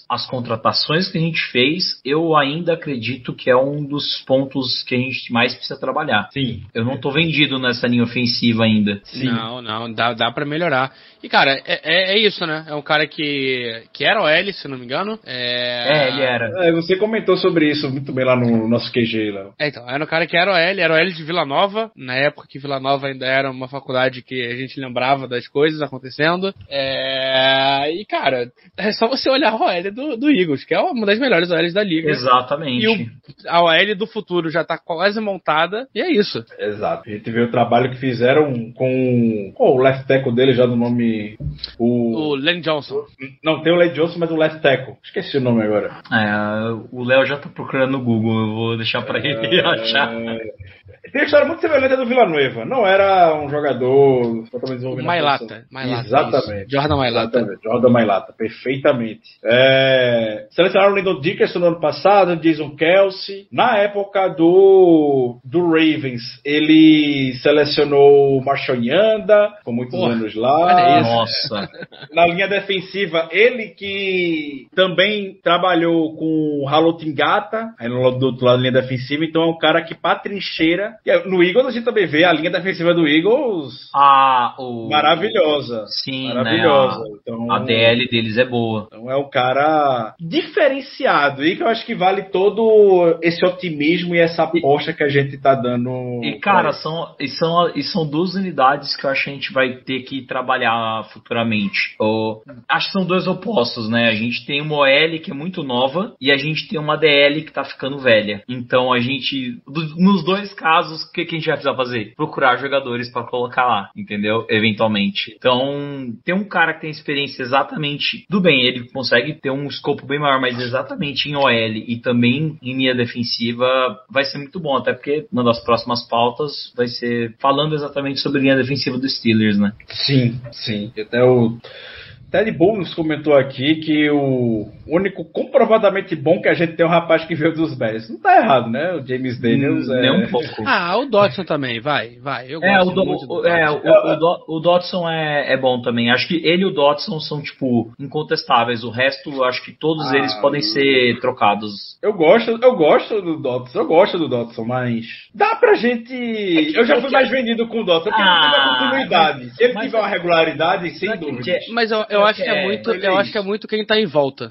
as contratações que a gente fez, eu ainda acredito que é um dos pontos que a gente mais precisa trabalhar. sim. Eu não tô vendido nessa linha ofensiva ainda. Não, não, dá, dá pra melhorar. E, cara, é, é, é isso, né? É um cara que, que era OL, se não me engano. É, É, ele era. É, você comentou sobre isso muito bem lá no nosso QG, Léo. É, então, era um cara que era OL, era OL de Vila Nova, na época que Vila Nova ainda era uma faculdade que a gente lembrava das coisas acontecendo. É, e, cara, é só você olhar a OL do, do Eagles, que é uma das melhores OLs da liga. Exatamente. E o, a OL do futuro já tá quase montada, e é isso. Exato. A gente vê o trabalho que fizeram com oh, o left tackle dele, já do nome. O... O Len Johnson. Não, tem o Led Johnson, mas o left tackle. Esqueci o nome agora. É, o Léo já tá procurando no Google, eu vou deixar pra ele achar. Tem uma história muito semelhante à do Villanueva. Não era um jogador totalmente desenvolvido. Mailata. Exatamente. isso. Jordan Mailata. Exatamente. Jordan Mailata, perfeitamente. É... Selecionaram o Lyndon Dickerson no ano passado, Jason Kelsey. Na época do, do Ravens, ele selecionou o Marshall Yanda, com muitos Porra, anos lá. Isso. Nossa. Na linha defensiva, ele que também trabalhou com o Halotingata, aí no, do outro lado da linha defensiva, então é um cara que pra trincheira. Aí, no Eagles a gente também vê a linha defensiva do Eagles Ah, o. maravilhosa. Sim, maravilhosa. né? Então, A, a DL deles é boa. então é um cara diferenciado e que eu acho que vale todo esse otimismo e essa aposta que a gente tá dando. E, cara, são, e, são, e são duas unidades que eu acho que a gente vai ter que trabalhar futuramente. Ou, acho que são dois opostos, né? A gente tem uma OL que é muito nova e a gente tem uma DL que tá ficando velha. Então a gente, do- nos dois casos, o que, que a gente vai precisar fazer? Procurar jogadores pra colocar lá, entendeu? Eventualmente. Então, tem um cara que tem experiência exatamente. Tudo bem, ele consegue ter um escopo bem maior, mas exatamente em OL e também em linha defensiva vai ser muito bom, até porque uma das próximas pautas vai ser falando exatamente sobre linha defensiva dos Steelers, né? Sim, sim. Até o Ted Bulls comentou aqui que o único comprovadamente bom que a gente tem é um rapaz que veio dos Bears. Não tá errado, né? O James Daniels é. Nem um pouco. Ah, o Dodson também, vai, vai. Eu É, gosto o, Do- muito do o- é, Dodson. o, o, Do- o Dodson é, é bom também. Acho que ele e o Dodson são, tipo, incontestáveis. O resto, acho que todos Ah, eles podem ser trocados. Eu gosto, eu gosto do Dotson, eu gosto do Dotson, mas dá pra gente. Eu já fui mais vendido com o Dotson, porque ele Ah, teve a continuidade. Se ele tiver uma regularidade, sem que dúvida. é- Mas eu, eu acho que é É, muito, ele é eu acho que é muito quem tá em volta.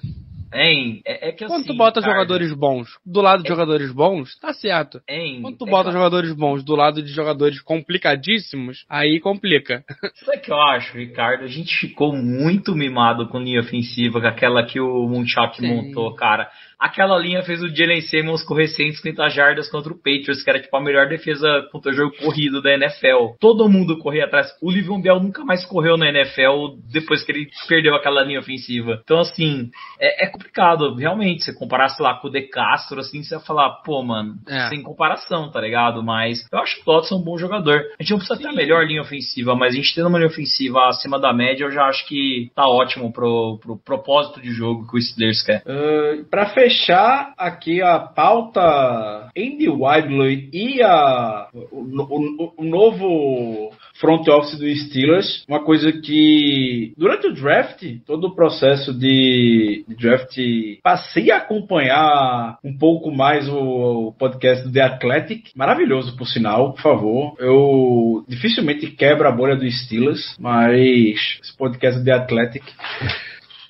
Hein? É, é que assim. Quando tu bota cara, jogadores bons do lado de jogadores bons, tá certo. Hein? Quando tu é bota que- jogadores bons do lado de jogadores complicadíssimos, aí complica. Sabe o que eu acho, Ricardo? A gente ficou muito mimado com linha ofensiva, com aquela que o Munchak montou, cara. Aquela linha fez o Jalen Simmons correr 150 jardas contra o Patriots, que era tipo a melhor defesa contra o jogo corrido da NFL. Todo mundo corria atrás. O Livion Bell nunca mais correu na NFL depois que ele perdeu aquela linha ofensiva. Então, assim, é, é complicado, realmente. Se comparasse lá com o De Castro, assim, você ia falar, pô, mano, É. sem comparação, tá ligado? Mas eu acho que o Dodson é um bom jogador. A gente não precisa ter a melhor linha ofensiva, mas a gente tendo uma linha ofensiva acima da média, eu já acho que tá ótimo pro, pro propósito de jogo que o Steelers quer. Uh, para fechar aqui a pauta, Andy Widley e a, o, o- o novo front office do Steelers, uma coisa que durante o draft, todo o processo de, de draft, passei a acompanhar um pouco mais o, o podcast do The Athletic, maravilhoso por sinal, por favor. Eu dificilmente quebro a bolha do Steelers, mas esse podcast do The Athletic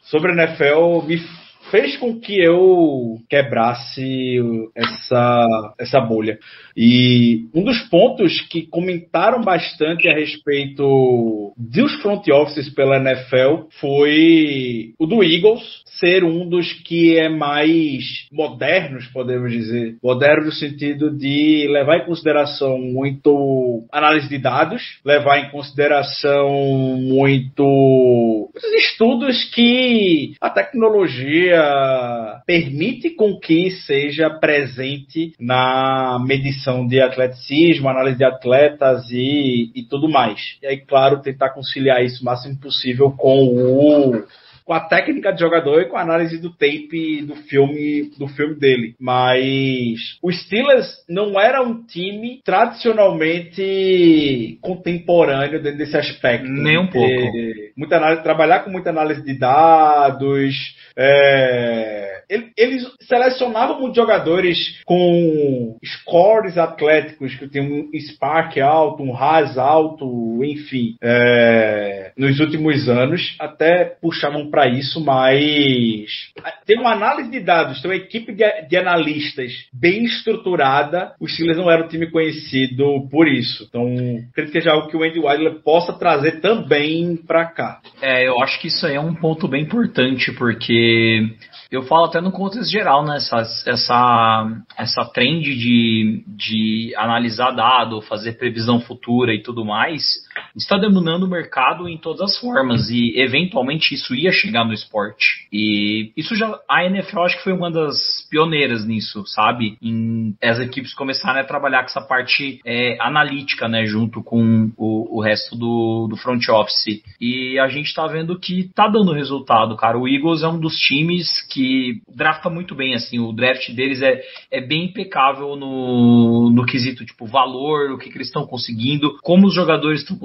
sobre a NFL me fez com que eu quebrasse essa, essa bolha. E um dos pontos que comentaram bastante a respeito dos front offices pela NFL foi o do Eagles ser um dos que é mais modernos, podemos dizer. Moderno no sentido de levar em consideração muito análise de dados, levar em consideração muito os estudos que a tecnologia permite com que seja presente na medição de atleticismo, análise de atletas e, e tudo mais. E aí, claro, tentar conciliar isso o máximo possível com o com a técnica de jogador e com a análise do tape do filme do filme dele. Mas o Steelers não era um time tradicionalmente contemporâneo dentro desse aspecto. Nem um pouco. Muita análise, trabalhar com muita análise de dados. É, ele- Eles selecionavam muitos jogadores com scores atléticos que tem um spark alto, um RAS alto, enfim. é, nos últimos anos até puxavam para isso, mas tem uma análise de dados, tem uma equipe de, de analistas bem estruturada. Os Steelers não era um time conhecido por isso. Então, acredito que seja algo que o Andy Wilder possa trazer também para cá. É, eu acho que isso aí é um ponto bem importante, porque eu falo até no contexto geral, né? Essa, essa, essa trend de, de analisar dado, fazer previsão futura e tudo mais, está demandando o mercado em todas as formas e eventualmente isso ia chegar no esporte. E isso já a NFL acho que foi uma das pioneiras nisso, sabe? Em as equipes começarem a trabalhar com essa parte é, analítica, né, junto com o, o resto do, do front office. E a gente tá vendo que tá dando resultado, cara. O Eagles é um dos times que drafta muito bem, assim, o draft deles é, é bem impecável no, no quesito, tipo, valor, o que, que eles estão conseguindo, como os jogadores estão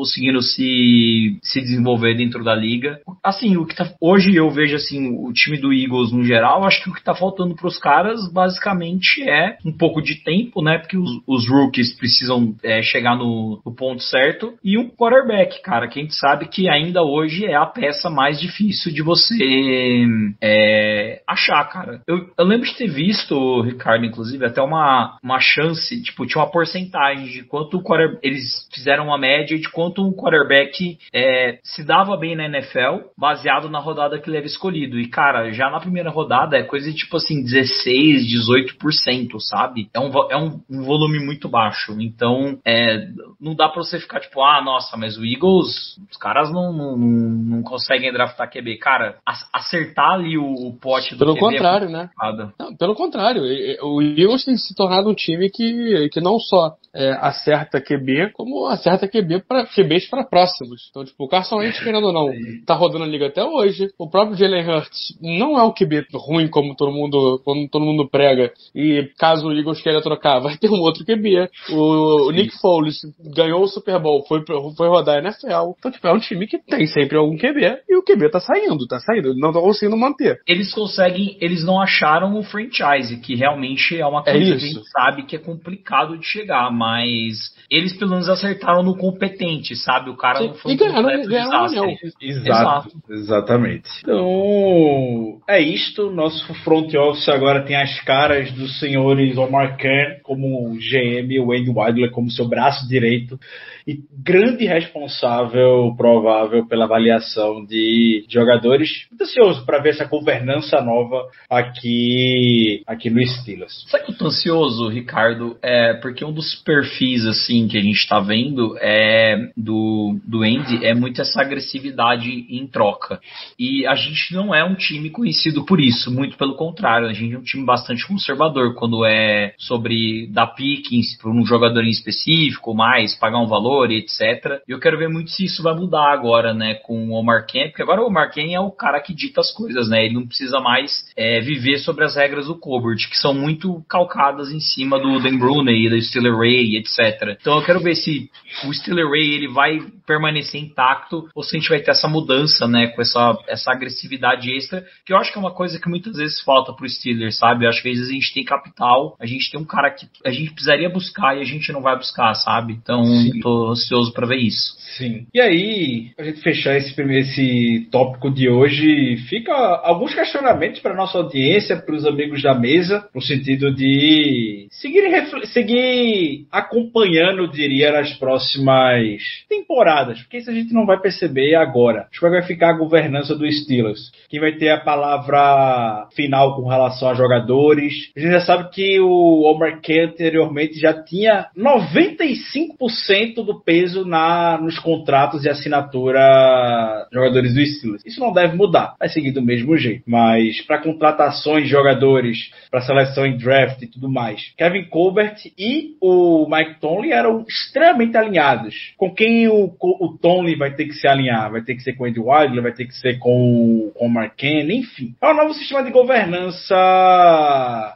se, se desenvolver dentro da liga. Assim, o que tá, hoje eu vejo, assim, o time do Eagles no geral, acho que o que tá faltando pros caras, basicamente, é um pouco de tempo, né, porque os, os rookies precisam é, chegar no, no ponto certo, e um quarterback, cara, que a gente sabe que ainda hoje é a peça mais difícil de você é, achar, cara. Eu, eu lembro de ter visto, Ricardo, inclusive, até uma, uma chance, tipo, tinha uma porcentagem de quanto o quarterback, eles fizeram uma média de quanto um quarterback é, se dava bem na NFL, baseado na rodada que ele era escolhido. E, cara, já na primeira rodada é coisa de, tipo assim, 16, 18%, sabe? É um, é um, um volume muito baixo. Então, é, não dá pra você ficar, tipo, ah, nossa, mas o Eagles, os caras não, não, não conseguem draftar QB. Cara, acertar ali o, o pote do Pelo QB contrário, é né? Não, pelo contrário, o Eagles tem se tornado um time que, que não só é, acerta QB, como acerta QB para QBs para próximos. Então, tipo, o Carson Wentz, querendo ou não, tá rodando a liga até hoje. O próprio Jalen Hurts não é um QB ruim como todo mundo, como todo mundo prega. E caso o Eagles queira trocar, vai ter um outro QB. O, o Nick Foles ganhou o Super Bowl, foi, foi rodar a NFL. Então, tipo, é um time que tem sempre algum QB e o QB tá saindo, tá saindo. Não tá conseguindo manter. Eles conseguem, eles não acharam o franchise, que realmente é uma É coisa que a gente sabe que é complicado de chegar, mas eles pelo menos acertaram no competente, sabe? O cara Sim, não foi e um completo ganharam desastre. anel. Exato, exatamente. Então, é isto. Nosso front office agora tem as caras dos senhores Omar Khan como GM e o Wade Wilder como seu braço direito e grande responsável provável pela avaliação de jogadores. Muito ansioso para ver essa governança nova aqui, aqui no Steelers. Sabe que eu tô ansioso, Ricardo? É porque um dos perfis, assim, que a gente tá vendo é do, do Andy é muito essa agressividade em troca. E a gente não é um time conhecido por isso, muito pelo contrário, a gente é um time bastante conservador quando é sobre dar pickings para um jogador em específico, mais pagar um valor e etc. E eu quero ver muito se isso vai mudar agora, né, com o Omar Khan, porque agora o Omar Khan é o cara que dita as coisas, né? Ele não precisa mais é, viver sobre as regras do Colbert, que são muito calcadas em cima do Dan Bruney, do Steeler Ray, etc. Então eu quero ver se o Steeler Ray ele vai permanecer intacto ou se a gente vai ter essa mudança, né, com essa, essa agressividade extra, que eu acho que é uma coisa que muitas vezes falta pro Steelers, sabe? Eu acho que às vezes a gente tem capital, a gente tem um cara que a gente precisaria buscar e a gente não vai buscar, sabe? Então Sim. tô ansioso pra ver isso. Sim. E aí, pra gente fechar esse, primeiro, esse tópico de hoje, fica alguns questionamentos para nossa audiência, para os amigos da mesa, no sentido de seguir, seguir acompanhando, diria, nas próximas temporadas, porque isso a gente não vai perceber agora. Acho que vai ficar a governança do Steelers. Quem vai ter a palavra final com relação a jogadores. A gente já sabe que o Omar Khan anteriormente já tinha 95% do peso na, nos contratos e assinatura de jogadores do Steelers. Isso não deve mudar, vai seguir do mesmo jeito. Mas para contratações de jogadores, para seleção em draft e tudo mais, Kevin Colbert e o Mike Tomlin eram extremamente alinhados. Com quem o, o Tomlin vai ter que se alinhar? Vai ter que ser com o Andy Wilder, vai ter que ser com, com o Ken, enfim. É um novo sistema de governança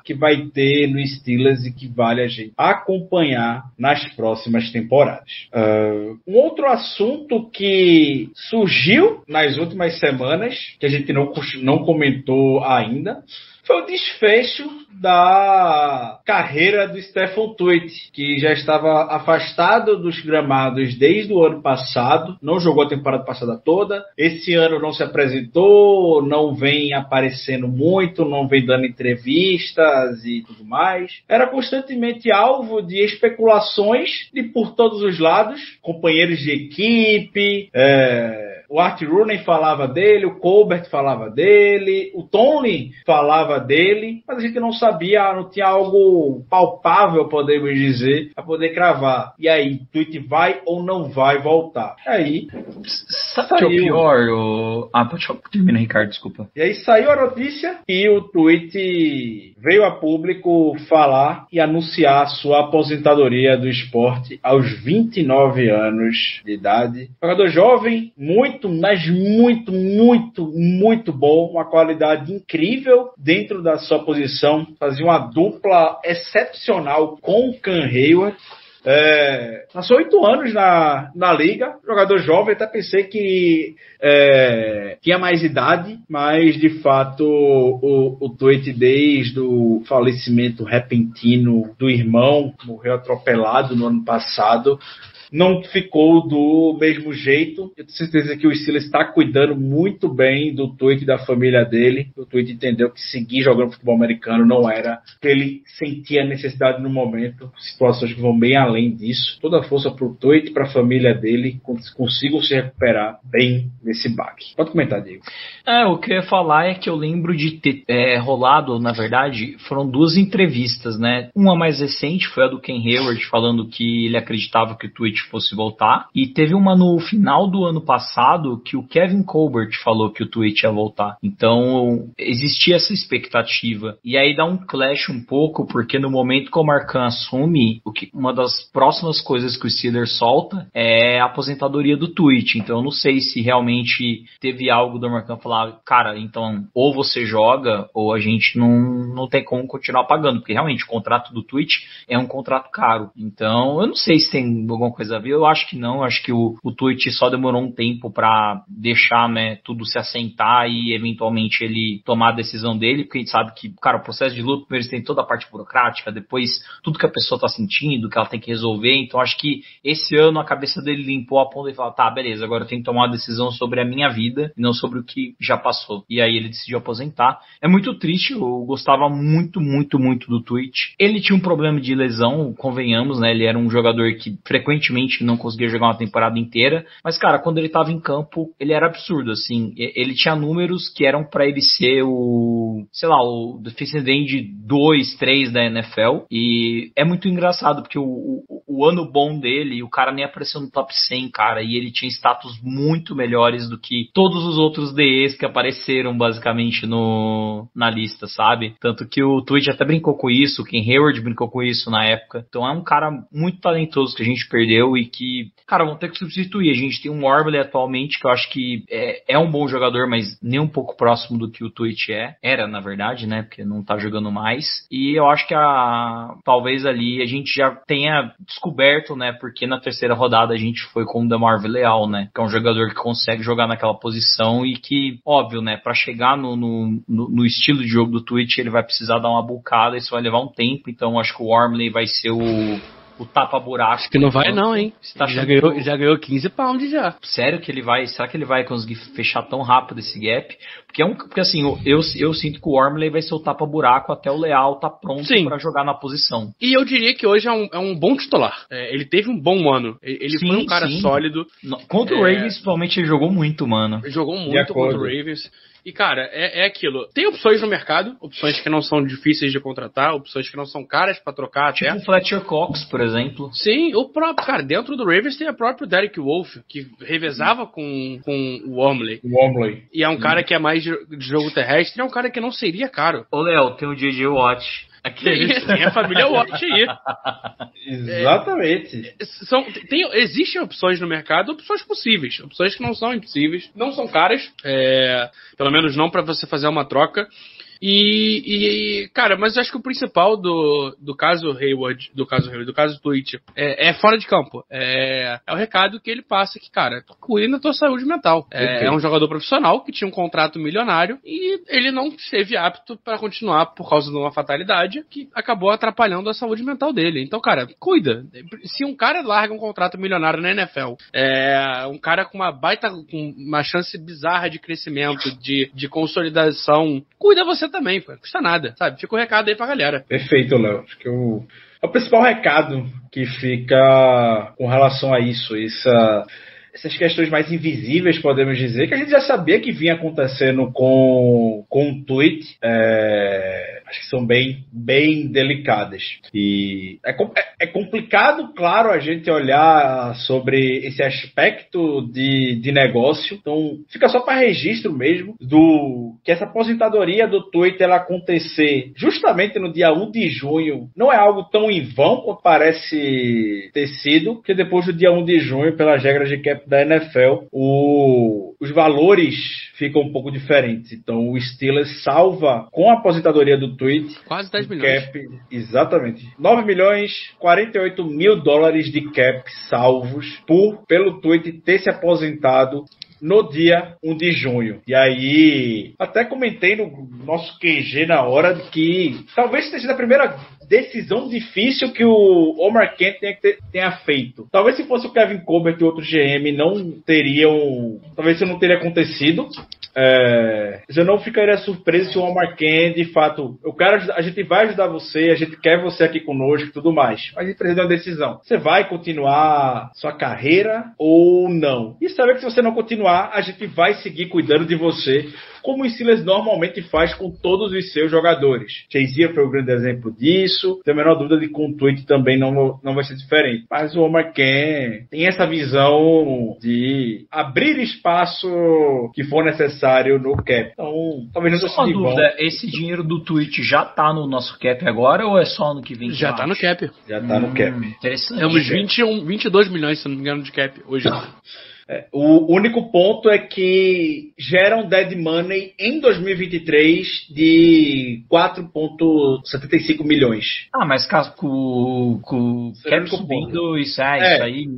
que vai ter no Steelers e que vale a gente acompanhar nas próximas temporadas. Ah, um outro assunto que surgiu nas últimas semanas, que a gente não, não comentou ainda, foi o desfecho da carreira do Stefan Tweet, que já estava afastado dos gramados desde o ano passado, não jogou a temporada passada toda, esse ano não se apresentou, não vem aparecendo muito, não vem dando entrevistas e tudo mais. Era constantemente alvo de especulações de por todos os lados, companheiros de equipe, é, o Art Rooney falava dele, o Colbert falava dele, o Tony falava dele, mas a gente não sabia, não tinha algo palpável, podemos dizer, para poder cravar. E aí, o tweet vai ou não vai voltar? E aí, Sabe o é o Saiu. pior? O... Ah, pode terminar, Ricardo, desculpa. E aí saiu a notícia e o tweet veio a público falar e anunciar sua aposentadoria do esporte aos 29 anos de idade. Jogador jovem, muito, mas muito, muito, muito bom, uma qualidade incrível dentro da sua posição, fazia uma dupla excepcional com o Can Hayward. É, passou oito anos na, na liga, jogador jovem, até pensei que é, tinha mais idade, mas de fato o, o Tweet, desde o falecimento repentino do irmão, morreu atropelado no ano passado, não ficou do mesmo jeito. Eu tenho certeza que o Steelers está cuidando muito bem do Tweet da família dele. O Tweet entendeu que seguir jogando futebol americano não era que ele sentia necessidade no momento. Situações que vão bem além disso. Toda a força pro Tweet para a família dele cons- consigam se recuperar bem nesse baque. Pode comentar, Diego. É, o que eu ia falar é que eu lembro de ter é, rolado, na verdade, foram duas entrevistas, né? Uma mais recente foi a do Ken Hayward falando que ele acreditava que o Twitch fosse voltar. E teve uma no final do ano passado que o Kevin Colbert falou que o Twitch ia voltar. Então, existia essa expectativa. E aí dá um clash um pouco, porque no momento que o Marcan assume, o que, uma das próximas coisas que o Steelers solta é a aposentadoria do Twitch. Então, eu não sei se realmente teve algo do Marcan falar, cara, então, ou você joga, ou a gente não, não tem como continuar pagando, porque realmente o contrato do Twitch é um contrato caro. Então, eu não sei se tem alguma coisa a ver, eu acho que não, acho que o, o Twitch só demorou um tempo pra deixar, né, tudo se assentar e eventualmente ele tomar a decisão dele, porque a gente sabe que, cara, o processo de luto, primeiro tem toda a parte burocrática, depois tudo que a pessoa tá sentindo, que ela tem que resolver, então acho que esse ano a cabeça dele limpou a ponta e falou, tá, beleza, agora eu tenho que tomar uma decisão sobre a minha vida e não sobre o que já passou. E aí ele decidiu aposentar. É muito triste, eu gostava muito, muito, muito do Twitch. Ele tinha um problema de lesão, convenhamos, né? Ele era um jogador que frequentemente não conseguia jogar uma temporada inteira. Mas, cara, quando ele tava em campo, ele era absurdo, assim. Ele tinha números que eram pra ele ser o, sei lá, o defensive end 2, 3 da NFL. E é muito engraçado, porque o, o, o ano bom dele, o cara nem apareceu no top 100, cara. E ele tinha status muito melhores do que todos os outros DEs que apareceram, basicamente, no, na lista, sabe? Tanto que o Twitch até brincou com isso, o Ken Hayward brincou com isso na época. Então é um cara muito talentoso que a gente perdeu e que, cara, vão ter que substituir. A gente tem um Wormley atualmente que eu acho que é, é um bom jogador, mas nem um pouco próximo do que o Twitch é. Era, na verdade, né? Porque não tá jogando mais. E eu acho que a talvez ali a gente já tenha descoberto, né? Porque na terceira rodada a gente foi com o Demar Leal, né? Que é um jogador que consegue jogar naquela posição e que, óbvio, né? Pra chegar no, no, no- estilo de jogo do Twitch, ele vai precisar dar uma bucada, isso vai levar um tempo. Então acho que o Wormley vai ser o, o tapa-buraco. Acho que não vai não, hein? Você tá já, ganhou, que o- já ganhou 15 pounds já. Sério que ele vai. Será que ele vai conseguir fechar tão rápido esse gap? Porque é um. Porque assim, eu, eu, eu sinto que o Wormley vai ser o tapa-buraco até o Leal tá pronto pra jogar na posição. E eu diria que hoje é um, é um bom titular. É, ele teve um bom ano. Ele, ele Sim, foi um cara sim. sólido. Contra o É. Ravens, principalmente, ele jogou muito, mano. Jogou De muito contra o Ravens. E, cara, é, é aquilo. Tem opções no mercado, opções que não são difíceis de contratar, opções que não são caras pra trocar até. Tipo o Fletcher Cox, por exemplo. Sim, o próprio, cara, dentro do Ravens tem o próprio Derek Wolf, que revezava com, com o Wormley. Wormley. E é um cara que é mais de, de jogo terrestre, é um cara que não seria caro. Ô, Léo, tem o DJ Watt. Aquele. Tem a família Watt aí. Exatamente. São, tem, existem opções no mercado, opções possíveis, opções que não são impossíveis, não são caras, é, pelo menos não para você fazer uma troca. E, e, cara, mas eu acho que o principal do, do caso Hayward, do caso Hayward, do caso Twitch, é, é fora de campo. É, é o recado que ele passa que, cara, cuida da tua saúde mental. É, é um jogador profissional que tinha um contrato milionário e ele não esteve apto para continuar por causa de uma fatalidade que acabou atrapalhando a saúde mental dele. Então, cara, cuida. Se um cara larga um contrato milionário na NFL, é um cara com uma baita, com uma chance bizarra de crescimento, de, de consolidação, cuida você também, pô. Custa nada, sabe? Fica o recado aí pra galera. Perfeito, Léo. Acho que o, é o principal recado que fica com relação a isso, essa essas questões mais invisíveis, podemos dizer, que a gente já sabia que vinha acontecendo com, com o tweet, é, acho que são bem, bem delicadas. E é, é, é, complicado, claro, a gente olhar sobre esse aspecto de, de negócio. Então, fica só para registro mesmo do que essa aposentadoria do Twitter ela acontecer justamente no dia 1 de junho não é algo tão em vão quanto parece ter sido, porque depois do dia 1 de junho, pelas regras de cap da NFL, o, os valores ficam um pouco diferentes. Então o Steelers salva com a aposentadoria do Tweet. Quase 10 milhões. Cap, exatamente. 9 milhões 48 mil dólares de cap salvos por pelo Tweet ter se aposentado no dia 1 de junho. E aí, até comentei no nosso QG na hora que talvez tenha sido a primeira decisão difícil que o Omar Kent tenha, tenha feito. Talvez se fosse o Kevin Colbert e outro GM não teriam. Talvez isso não teria acontecido. É, eu não ficaria surpreso se o Omar Kent, de fato, eu quero, a gente vai ajudar você, a gente quer você aqui conosco e tudo mais. Mas a gente precisa de uma decisão. Você vai continuar sua carreira ou não? E sabe que se você não continuar, a gente vai seguir cuidando de você como o Steelers normalmente faz com todos os seus jogadores. Chazier foi o um grande exemplo disso. Tenho a menor dúvida de que com o Tweet também não, não vai ser diferente. Mas o Omar Ken tem essa visão de abrir espaço que for necessário no cap. Então, talvez não seja uma dúvida, esse dinheiro do Twitch já tá no nosso cap agora ou é só ano que vem? Já tá no cap. Já tá hum, no cap. Interessante. Temos 21, 22 milhões, se não me engano, de cap hoje. É, o único ponto é que geram dead money em 2023 de 4,75 milhões. Ah, mas caso com, com o cap subindo, isso, é, é, isso aí.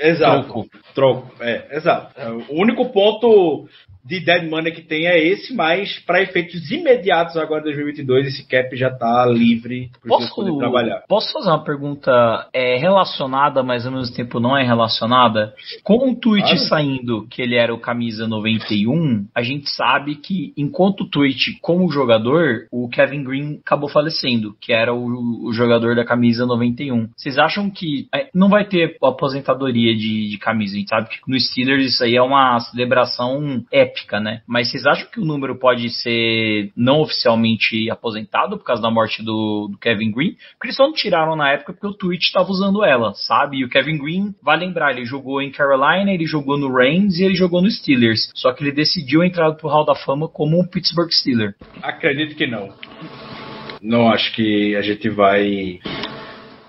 Exato. Troco. Troco, é, exato. O único ponto de dead money que tem é esse, mas para efeitos imediatos agora em 2022 esse cap já está livre para poder trabalhar. Posso fazer uma pergunta é, relacionada, mas ao mesmo tempo não é relacionada? Com o tweet claro. saindo que ele era o camisa 91, a gente sabe que enquanto o tweet como jogador, o Kevin Green acabou falecendo, que era o, o jogador da camisa 91. Vocês acham que é, não vai ter aposentadoria de, de camisa? A gente sabe que no Steelers isso aí é uma celebração épica né? Mas vocês acham que o número pode ser não oficialmente aposentado por causa da morte do, do Kevin Green? Porque eles só não tiraram na época porque o Twitch estava usando ela, sabe? E o Kevin Green, vai lembrar, ele jogou em Carolina, ele jogou no Reigns e ele jogou no Steelers. Só que ele decidiu entrar pro Hall da Fama como um Pittsburgh Steeler. Acredito que não. Não acho que a gente vai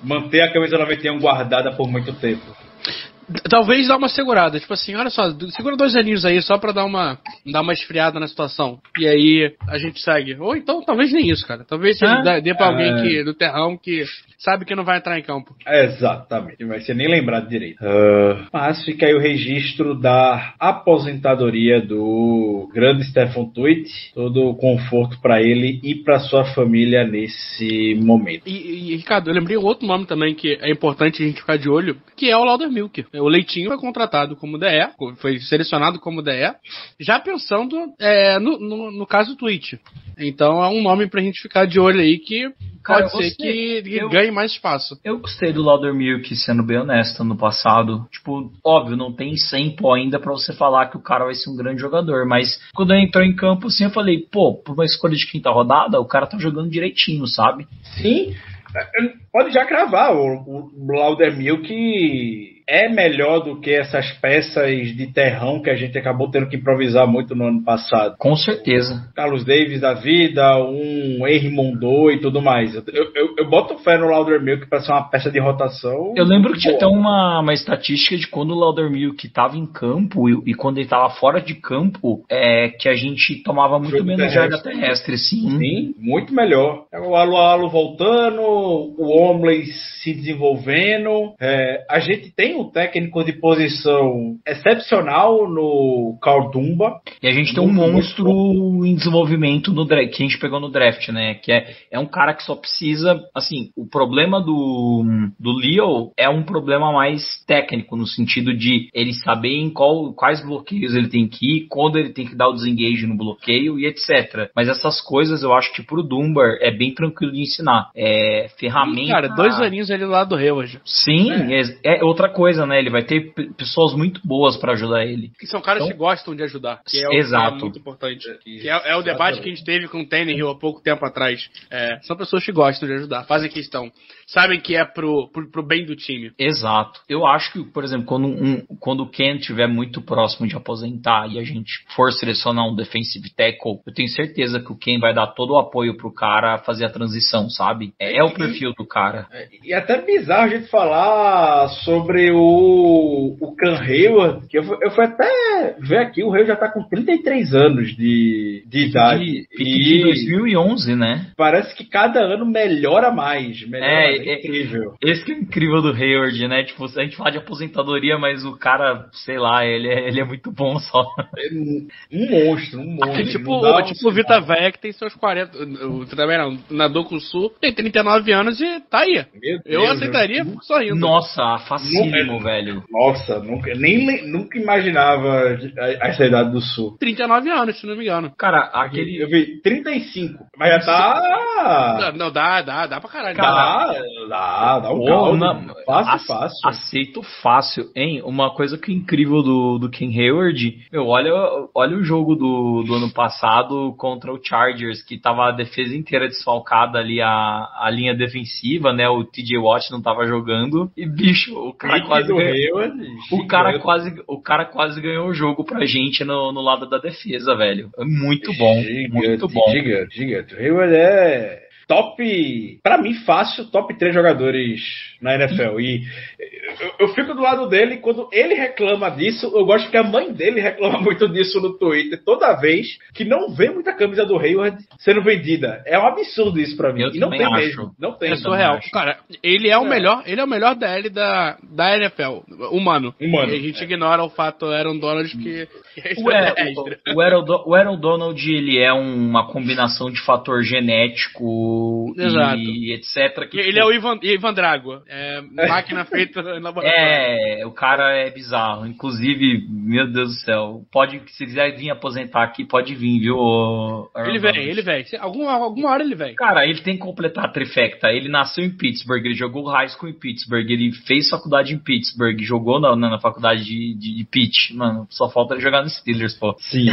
manter a camisa 91 guardada por muito tempo. Talvez dar uma segurada, tipo assim, olha só, segura dois aninhos aí só pra dar uma, dar uma esfriada na situação. E aí a gente segue. Ou então, talvez nem isso, cara. Talvez ah, dê pra alguém que, do terrão que sabe que não vai entrar em campo. Exatamente, não vai ser nem lembrado direito. Uh, mas fica aí o registro da aposentadoria do grande Stefan Tweet. Todo o conforto para ele e para sua família nesse momento. E, e, Ricardo, eu lembrei outro nome também que é importante a gente ficar de olho, que é o Lauder Milk. O Leitinho foi contratado como DE, foi selecionado como DE, já pensando é, no, no, no, caso do Twitch. Então é um nome pra gente ficar de olho aí que Cara, pode ser que, que eu, ganhe mais espaço. Eu gostei do Laudermilk, sendo bem honesto, no passado. Tipo, óbvio, não tem 100 pó ainda para você falar que o cara vai ser um grande jogador, mas quando ele entrou em campo, assim, eu falei, pô, por uma escolha de quinta rodada, o cara tá jogando direitinho, sabe? Sim. É, pode já cravar o, o Laudermilk é melhor do que essas peças de terrão que a gente acabou tendo que improvisar muito no ano passado. Com certeza. Carlos Davis da vida, um Henry Mondou e tudo mais. Eu, eu, eu boto fé no Laudermilk para ser uma peça de rotação. Eu lembro que tinha até uma, uma estatística de quando o Laudermilk estava em campo e, e quando ele estava fora de campo, é que a gente tomava muito Jogo menos terrestre. jarda terrestre, sim. Sim, muito melhor. É O Alu Alu voltando, o Omley se desenvolvendo. É, a gente tem um técnico de posição excepcional no Carl Dumba. E a gente tem um monstro em desenvolvimento no draft, que a gente pegou no draft, né? Que é, é um cara que só precisa. Assim, o problema do, do Leo é um problema mais técnico, no sentido de ele saber em qual, quais bloqueios ele tem que ir, quando ele tem que dar o desengage no bloqueio e etc. Mas essas coisas eu acho que pro Dunbar é bem tranquilo de ensinar. É ferramenta. Cara, dois aninhos ali lá do Hayward. Sim, é. é outra coisa, né? Ele vai ter pessoas muito boas pra ajudar ele. Que são caras Então- que gostam de ajudar. Que é, o- Exato. que é muito importante. Que é, é o debate que a gente teve com o Tannehill há pouco tempo atrás. É, são pessoas que gostam de ajudar, fazem questão. Sabem que é pro, pro, pro bem do time. Exato. Eu acho que, por exemplo, quando, um, quando o Ken estiver muito próximo de aposentar e a gente for selecionar um defensive tackle, eu tenho certeza que o Ken vai dar todo o apoio pro cara fazer a transição, sabe? É, é o perfil do cara. E é até bizarro a gente falar sobre o, o Can Hayward, que eu, fui- eu fui até ver aqui, o Hayward já tá com 33 anos de, de idade. De, pique de e 2011, né? parece que cada ano melhora mais. Melhora É, mais. É- incrível. Esse que é incrível do Hayward, né? Tipo, a gente fala de aposentadoria, mas o cara, sei lá, ele é, ele é muito bom só. É um, um monstro, um monstro. É Ele tipo, não o- tipo o Vita Véia que tem seus 40. O Vita Véia não, o Sul tem 39 anos e tá aí. Meu Eu Deus, aceitaria sorrindo. Nossa, facílimo, velho. Nossa, nunca, nem nunca imaginava a- essa idade do Sul. 39 anos, se não me engano. Cara, aquele. Eu vi 35, mas já tá. Não, dá, dá, dá pra caralho. Dá, dá, dá um Pô, caldo. não, Fácil, ace- fácil. Aceito fácil, hein? Uma coisa que é incrível do, do Ken Hayward, meu, olha, olha o jogo do, do ano passado contra o Chargers, que tava a defesa inteira desfalcada ali, a, a linha defensiva, né? O TJ Watt não tava jogando. E, bicho, o cara Pique quase ganhou. Hayward, O cara, quase, o cara quase ganhou o jogo pra gente no, no lado da defesa, velho. É muito bom. Gigante, muito bom. Gigante, gigante. O Hayward é top, pra mim fácil, top 3 jogadores na NFL. E eu, eu fico do lado dele quando ele reclama disso. Eu gosto que a mãe dele reclama muito disso no Twitter toda vez que não vê muita camisa do Hayward sendo vendida. É um absurdo isso pra mim. Eu e não tem acho. mesmo. Não tem. É surreal. acho. Cara, ele é o É. melhor, ele é o melhor DL da, da NFL, humano. Humano, E a gente é. ignora o fato Aaron Donald que, é O, Aaron- extraterrestre. o, Aaron Do- o Aaron Donald ele é uma combinação de fator genético Exato. e etc. Que, Ele é o Ivan, Ivan Drago. É máquina feita em laboratório. É, o cara é bizarro. Inclusive, meu Deus do céu, pode, se quiser vir aposentar aqui, pode vir, viu? Ele vem, ele vem. Alguma, alguma hora ele vem. Cara, ele tem que completar a trifecta. Ele nasceu em Pittsburgh, ele jogou high school em Pittsburgh, ele fez faculdade em Pittsburgh, jogou na, na, na faculdade de, de, de Pitt. Mano, só falta ele jogar no Steelers, pô. Sim.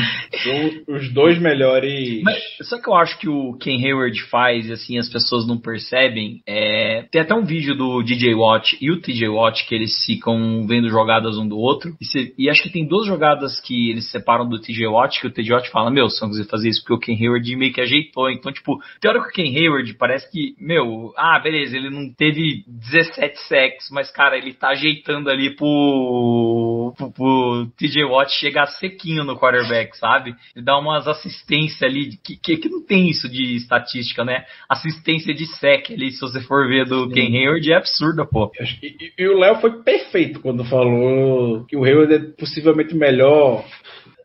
Os dois melhores. Mas só que eu acho que o Ken Hayward faz, assim, as pessoas não percebem. É... Tem até um vídeo do DJ Watt e o TJ Watt que eles ficam vendo jogadas um do outro. E, e acho que tem duas jogadas que eles separam do TJ Watt, que o TJ Watt fala, meu, só você fazer isso porque o Ken Hayward meio que ajeitou. Então, tipo, hora que o Ken Hayward parece que, meu, ah, beleza, ele não teve 17 sacks, mas, cara, ele tá ajeitando ali pro, pro, pro TJ Watt chegar sequinho no quarterback, sabe? Ele dá umas assistências ali, que, que não tem isso de estatística, né? Assistência de sec ali, se você for ver do Ken Hayward, é absurda, pô. E, e- e o Léo foi perfeito quando falou que o Hayward é possivelmente o melhor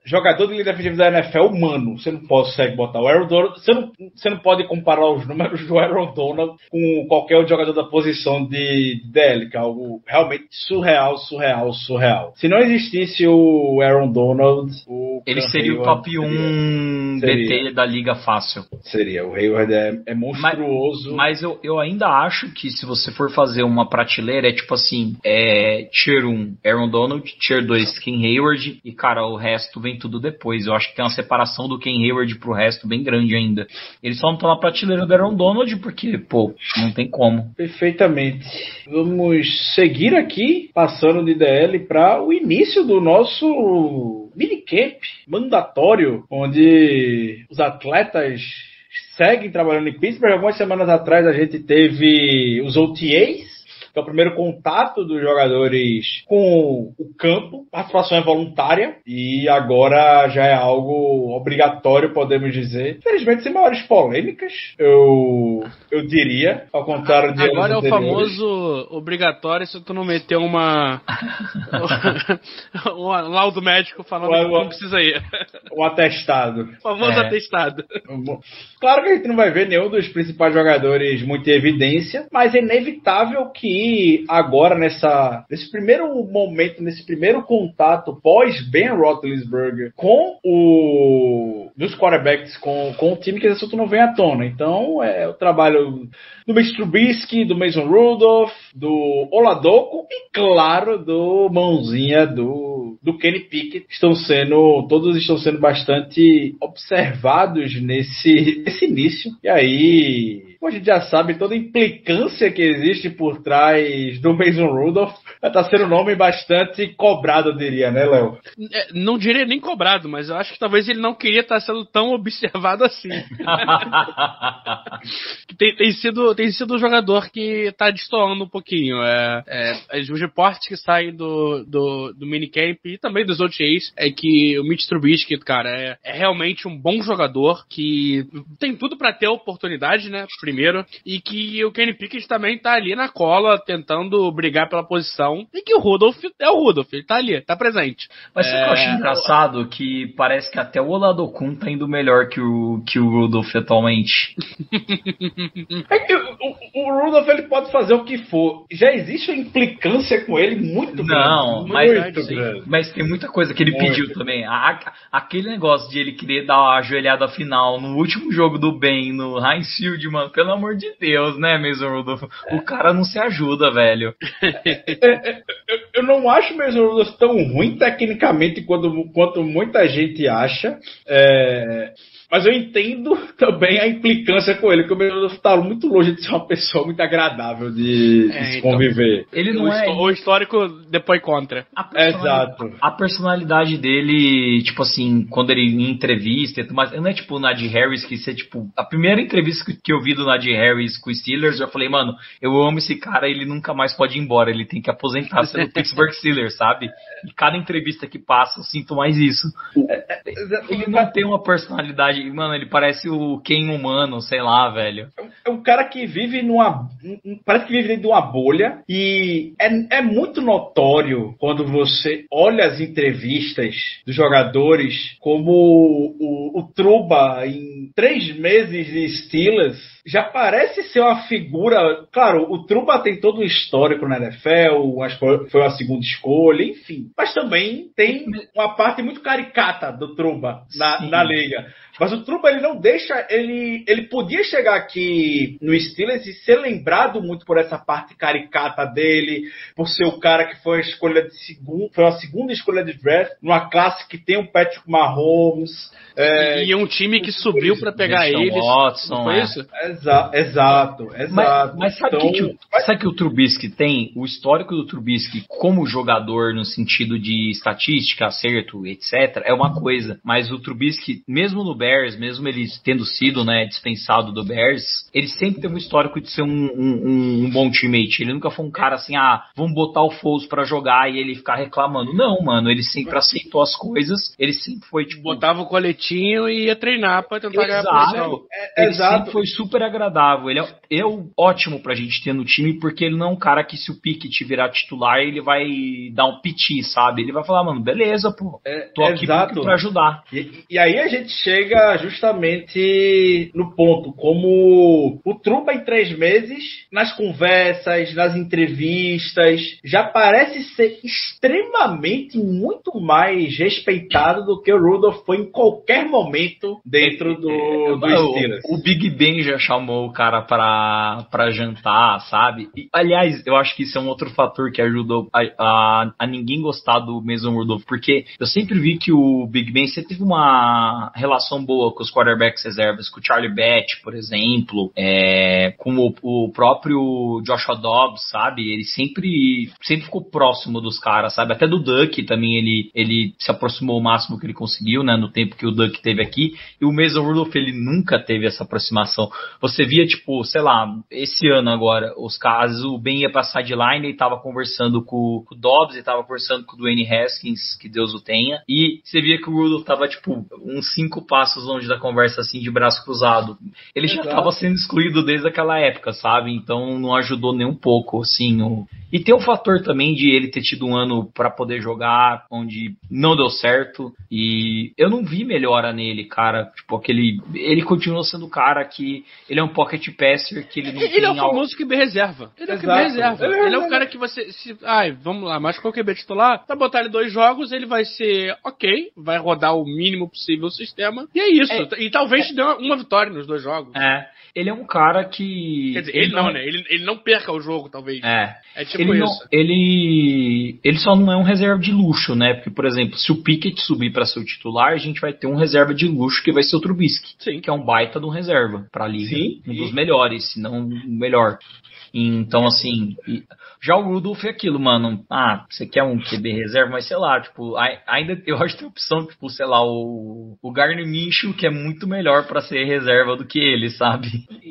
jogador de linha defensiva da NFL humano. Você não consegue botar o Aaron Donald. Você não, você não pode comparar os números do Aaron Donald com qualquer outro jogador da posição de DL, que é algo realmente surreal, surreal, surreal. Se não existisse o Aaron Donald, o o Ele seria o Hayward top 1 Seria. DT da liga fácil. Seria, o Hayward é, é monstruoso. Mas eu, eu ainda acho que se você for fazer uma prateleira, é tipo assim: é Tier 1 Aaron Donald, Tier 2 Ken Hayward, e cara, o resto vem tudo depois. Eu acho que tem uma separação do Ken Hayward pro resto bem grande ainda. Eles só não estão na prateleira do Aaron Donald porque, pô, não tem como. Perfeitamente. Vamos seguir aqui, passando de DL para o início do nosso minicamp mandatório, onde os atletas seguem trabalhando em Pittsburgh. Algumas semanas atrás a gente teve os OTAs, que é o primeiro contato dos jogadores com o campo. Participação é voluntária e agora já é algo obrigatório, podemos dizer. Infelizmente, sem maiores polêmicas, eu, eu diria, ao contrário de Agora é o famoso obrigatório se tu não meter uma. um laudo médico falando Ué, que não precisa ir. o atestado. O famoso É. atestado. Claro que a gente não vai ver nenhum dos principais jogadores muito em evidência, mas é inevitável que agora, nessa, nesse primeiro momento, nesse primeiro contato pós Ben Roethlisberger com o dos quarterbacks com, com o time, que esse assunto não vem à tona. Então, é o trabalho do Mitch Trubisky, do Mason Rudolph, do Oladoco e, claro, do mãozinha do, do Kenny Pickett. Estão sendo, todos estão sendo bastante observados nesse, nesse início. E aí, como a gente já sabe, toda a implicância que existe por trás do Mason Rudolph está sendo um nome bastante cobrado, eu diria, né, Léo? É, Não diria nem cobrado, mas eu acho que talvez ele não queria estar sendo tão observado assim. tem, tem sido, tem sido um jogador que tá destoando um pouquinho. É, é, os reportes que saem do, do, do minicamp e também dos OTAs é que o Mitch Trubisky, cara, é, é realmente um bom jogador que tem tudo pra ter oportunidade, né? Primeiro. E que o Kenny Pickett também tá ali na cola, tentando brigar pela posição. E que o Rudolph é o Rudolph, ele tá ali, tá presente. Mas sabe o que eu acho É. engraçado? Que parece que até o Oladokun tá indo melhor que o, que o Rudolph atualmente. É que o, o, o Rudolph ele pode fazer o que for. Já existe uma implicância com ele muito Não, grande. mas, muito sim, grande. mas tem muita coisa que ele Muito. pediu também. A- a- aquele negócio de ele querer dar a ajoelhada final no último jogo do Ben, no Heinz Field, mano, pelo amor de Deus, né, Mason Rudolph? O cara não se ajuda, velho. Eu, eu não acho mesmo o Rudolph tão ruim tecnicamente quanto, quanto muita gente acha. É, mas eu entendo também a implicância com ele, porque o Rudolph tá muito longe de ser uma pessoa muito agradável de, de É, se então. conviver. Ele o, não é. histó- o histórico depois contra. A personalidade, Exato. a personalidade dele, tipo assim, quando ele em entrevista e tudo mais, não é tipo o Najee Harris, que você, tipo, a primeira entrevista que- que eu vi do Najee Harris com o Steelers, eu falei, mano, eu amo esse cara, ele nunca mais pode ir embora, ele tem que aposentar sendo Pittsburgh Steelers, sabe? E cada entrevista que passa, eu sinto mais isso. Ele não tem uma personalidade, mano, ele parece o Ken humano, sei lá, velho. É um cara que vive numa. um- um- Parece que vive dentro de uma bolha. E é, é muito notório quando você olha as entrevistas dos jogadores, como o, o, o Truba, em três meses de Steelers, já parece ser uma figura. Claro, o Truba tem todo um histórico na NFL, foi a segunda escolha, enfim. Mas também tem uma parte muito caricata do Truba na, na liga. Mas o Truba ele não deixa. Ele, ele podia chegar aqui no Steelers e ser lembrado muito por essa parte caricata dele, por ser o cara que foi a escolha de segundo, foi a segunda escolha de draft, numa classe que tem o Patrick Mahomes. É, e um time que subiu pra pegar eles. Watson, não foi é. isso? exa- exato, exato. Mas, mas sabe o Então, que, que, o- sabe que o Trubisky tem? O histórico do Trubisky como jogador no sentido de estatística, acerto, etc, é uma coisa. Mas o Trubisky, mesmo no Bears, mesmo ele tendo sido né, dispensado do Bears, ele sempre teve um histórico de ser um, um- um- bom teammate. Ele nunca foi um cara assim, ah, vamos botar o Foles pra jogar e ele ficar reclamando. Não, mano, ele sempre aceitou as coisas. Ele sempre foi tipo Botava o coletinho e ia treinar pra tentar ganhar a Exato. posição. é, ele exato. sempre foi super agradável. Ele é, eu ótimo pra gente ter no time, porque ele não é um cara que se o Pickett virar titular, ele vai dar um piti, sabe? Ele vai falar, mano, beleza, pô, tô aqui exato. pra ajudar. E, e aí a gente chega justamente no ponto, como o Trupa em três meses, nas conversas, nas entrevistas, já parece ser extremamente muito mais respeitado do que o Rudolph foi em qualquer momento dentro do, do O- Steelers. O, Big Ben já chamou o cara pra, pra jantar, sabe? E, aliás, eu acho que isso é um outro fator que ajudou a, a, a ninguém gostar do Mason Rudolph, porque eu sempre vi que o Big Ben sempre teve uma relação boa com os quarterbacks reservas, com o Charlie Batch, por exemplo, é, com o, o próprio Joshua Dobbs, sabe? Ele sempre, sempre ficou próximo dos caras, sabe? Até do Duck também ele, ele se aproximou o máximo que ele conseguiu, né? No tempo que o Duck teve aqui. E o Mason Rudolph, ele nunca teve essa aproximação. Você via, tipo, sei lá, esse ano agora, os casos, o Ben ia pra sideline e tava conversando com, com o Dobbs e tava conversando com o Dwayne Haskins, que Deus o tenha. E você via que o Rudolph tava, tipo, uns cinco passos longe da conversa, assim, de braço cruzado. Ele já Exato. tava sendo excluído desde aquela época, sabe? Então não ajudou nem um pouco, assim. O... E tem o fator também de ele ter tido um ano pra poder jogar, onde não deu certo. E eu não vi melhora nele, cara. Tipo, aquele. Ele continua sendo o cara que. Ele é um pocket passer que ele não Ele tem é o famoso QB reserva. Ele é o QB Exato. reserva. Ele é- Ele é um cara que você. Se, ai, vamos lá, mas qual QB titular? Pra botar ele dois jogos, ele vai ser ok, vai rodar o mínimo possível o sistema. E é isso. E talvez te dê uma, uma vitória nos dois jogos. É. Ele é um cara que. Quer dizer, ele não, né? Ele, ele não perca o jogo, talvez. É. É tipo ele, não, isso. ele, ele só não é um reserva de luxo, né? Porque, por exemplo, se o Pickett subir para ser o titular, a gente vai ter um reserva de luxo que vai ser o Trubisky, Sim. que é um baita de um reserva para liga, Sim, um dos melhores, se não melhor. Então, assim, já o Rudolph é aquilo, mano. Ah, você quer um QB reserva, mas sei lá, tipo, ai- ainda eu acho que tem opção, tipo, sei lá, o, o Garner Minshew, que é muito melhor para ser reserva do que ele, sabe?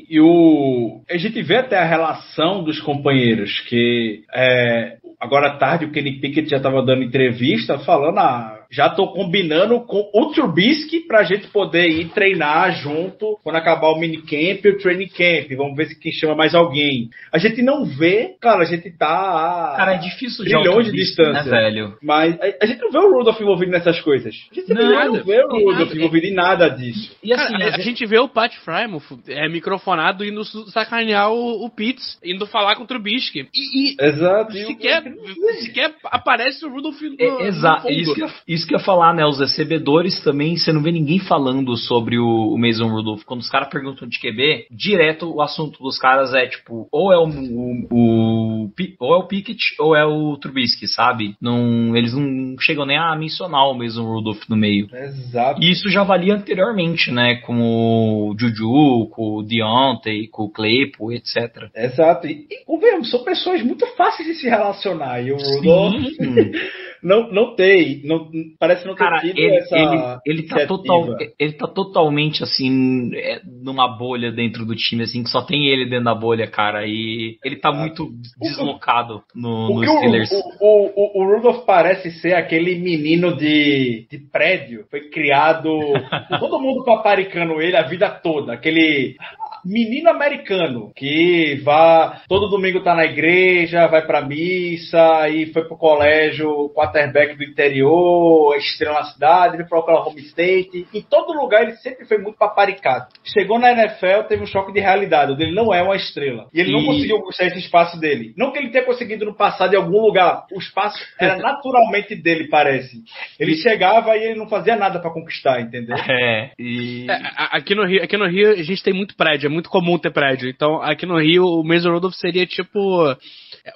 E o. A gente vê até a relação dos companheiros, que é, agora à tarde o Kenny Pickett já estava dando entrevista falando, ah, já tô combinando com o Trubisky pra gente poder ir treinar junto quando acabar o minicamp e o training camp. Vamos ver se quem chama mais alguém. A gente não vê, cara, a gente tá. a Cara, é difícil de Trilhões de né, distância. velho? Mas a, a gente não vê o Rudolph envolvido nessas coisas. A gente Não, não, vê o Rudolph envolvido em nada disso. E assim, Cara, às a, a gente vê o Pat Frymouth é, microfonado indo sacanear o, o Pitts, indo falar com o Trubisky. E, e Exato. E o- sequer, sequer aparece o Rudolph no, É, no Exato, fundo. isso que, eu, isso que eu ia falar, né? Os recebedores também, você não vê ninguém falando sobre o, o Mason Rudolph. Quando os caras perguntam de QB, direto o assunto dos caras é tipo, ou é o, o, o Ou é o Pickett ou é o Trubisky, sabe? Não, eles não chegam nem a mencionar o Mason Rudolph no meio. Exato. E isso já valia anteriormente, né? Com o Juju, com o Deontay, com o Claypool, etc. Exato. E, e convenhamos, são pessoas muito fáceis de se relacionar. E o Rudolph não, não tem, não, parece não ter Cara, tido ele, essa. ele, ele, tá total, ele tá totalmente assim, é, numa bolha dentro do time, assim, que só tem ele dentro da bolha, cara. E ele tá muito deslocado no, O Steelers. o, o, o, o Rudolph parece ser aquele menino de, de prédio, foi criado todo mundo paparicando ele a vida toda, aquele menino americano que vá todo domingo tá na igreja, vai pra missa e foi pro colégio, quarterback do interior, estrela na cidade, ele foi pro Oklahoma State, em todo lugar ele sempre foi muito paparicado. Chegou na NFL, teve um choque de realidade, o dele não é uma estrela. E ele não E- conseguiu conquistar esse espaço dele. Não que ele tenha conseguido no passado em algum lugar, o espaço era naturalmente dele, parece. Ele chegava e ele não fazia nada pra conquistar, entendeu? É, e. É, aqui, no Rio, aqui no Rio a gente tem muito prédio, é muito comum ter prédio. Então aqui no Rio o Mason Rudolph seria tipo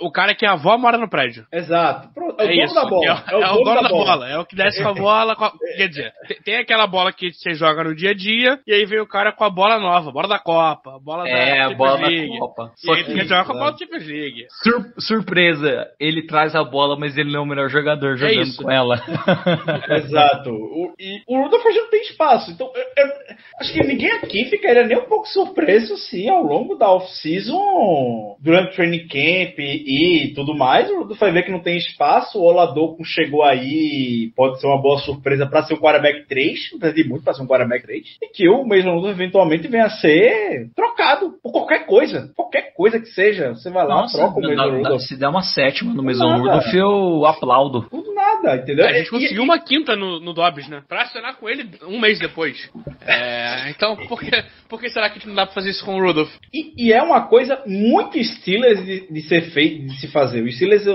o cara que a avó mora no prédio. Exato. Pronto, É o É, dono isso. da bola. É, o- é o dono da bola. É o que desce com a bola. com a- Quer dizer, tem, aquela bola que você joga no dia a dia, e aí vem o cara com a bola nova, bola da Copa, bola É, da a bola da League. Copa. E Só aí que, quer jogar com a bola da Champions League. sur- surpresa, ele traz a bola, mas ele não é o melhor jogador jogando isso. com ela. Exato. O, e o Rudolph já não tem espaço. Então, eu, eu acho que ninguém aqui ficaria nem um pouco preço, sim, ao longo da off-season, durante o training camp e, e tudo mais. O Rudolph vai ver que não tem espaço. O Oladipo chegou aí, pode ser uma boa surpresa para ser o quarterback 3. Não precisa de muito para ser um quarterback 3. E que o Mason Rudolph eventualmente venha a ser trocado por qualquer coisa. Qualquer coisa que seja. Você vai lá, Nossa, troca o Mason Rudolph. se der uma sétima no Mason. Rudolph, eu aplaudo. Tudo nada, entendeu? A gente E- conseguiu uma quinta no, no Dobbs, né? Pra acionar com ele um mês depois. É, então, por que, por que será que a gente não dá pra fazer isso com o Rudolph? E, e é uma coisa muito Steelers de, de ser feito, de se fazer. O Steelers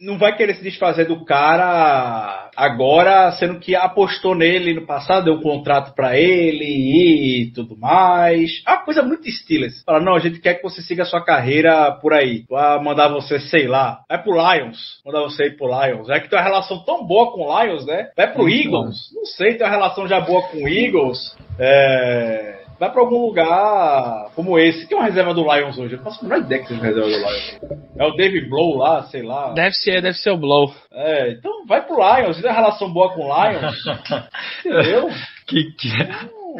não vai querer se desfazer do cara agora, sendo que apostou nele no passado, deu um contrato pra ele e tudo mais. É uma coisa muito Steelers. Fala, não, a gente quer que você siga a sua carreira por aí. Vai mandar você, sei lá, vai pro Lions. Mandar você ir pro Lions. É que tem uma relação tão boa com o Lions, né? Vai pro Muito Eagles. Não sei, tem uma relação já boa com o Eagles. É vai pra algum lugar como esse. Quem é uma reserva do Lions hoje? Eu não faço a menor ideia que seja uma reserva do Lions. É o David Blow lá, sei lá. Deve ser, deve ser o Blow. É, então vai pro Lions. Se tem uma relação boa com o Lions, entendeu? Que, que...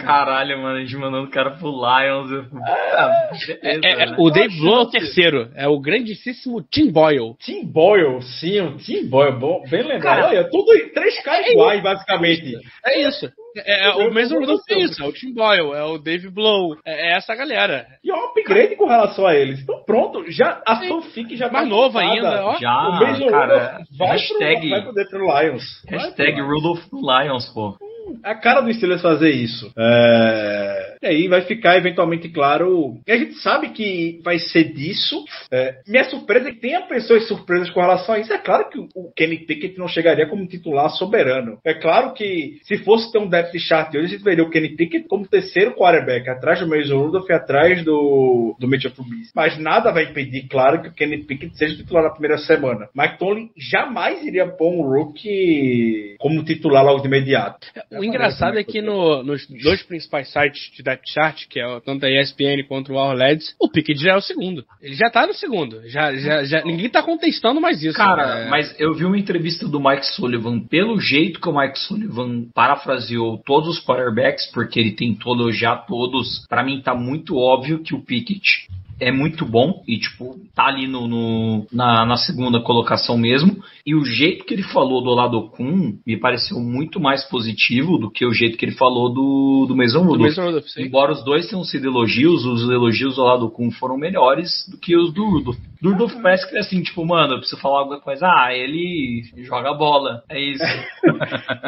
Caralho, mano, a gente mandando o cara pro Lions. Ah, beleza, É, é, né? o Dave Blow é o terceiro. É o grandíssimo Tim Boyle. Tim Boyle, sim, o Tim Boyle, bom, bem lembrado. Olha, tudo três caras iguais, basicamente. É isso. É, é, o mesmo Rudolph é isso. É o Tim Boyle, é o Dave Blow. É, é essa galera. E é um upgrade com relação a eles. Então pronto, já, a fanfic já Mais tá novo montada. ainda, ó. Já, o Mason cara, Rudolph vai, hashtag, pro, vai pro Lions. Hashtag Rudolph Lions, pô. A cara do Steelers fazer isso. É... E aí vai ficar eventualmente claro. E a gente sabe que vai ser disso. É, Minha surpresa é que tenha pessoas surpresas com relação a isso. É claro que o Kenny Pickett não chegaria como titular soberano. É claro que se fosse ter um depth chart hoje, a gente veria o Kenny Pickett como terceiro quarterback, atrás do Mason Rudolph e atrás do, do Mitchell Trubisky. Mas nada vai impedir, claro, que o Kenny Pickett seja titular na primeira semana. Mike Tomlin jamais iria pôr um rookie como titular logo de imediato. O engraçado é que no- nos dois principais sites de depth chart, que é tanto a ESPN quanto o Warleds, o Pickett já é o segundo. Ele já tá no segundo. Já, já, já, ninguém tá contestando mais isso. Cara, É, mas eu vi uma entrevista do Mike Sullivan, pelo jeito que o Mike Sullivan parafraseou todos os quarterbacks, porque ele tentou elogiar todos, pra mim tá muito óbvio que o Pickett é muito bom e, tipo, tá ali no, no- na, na segunda colocação mesmo. E o jeito que ele falou do Olado Kun me pareceu muito mais positivo do que o jeito que ele falou do, do Mason do Rudolph. Mason Rudolph, sim. Embora os dois tenham sido elogios, os elogios do lado Kun foram melhores do que os do Rudolph. Do Rudolph parece que é assim, tipo, mano, eu preciso falar alguma coisa. Ah, ele joga bola. É isso.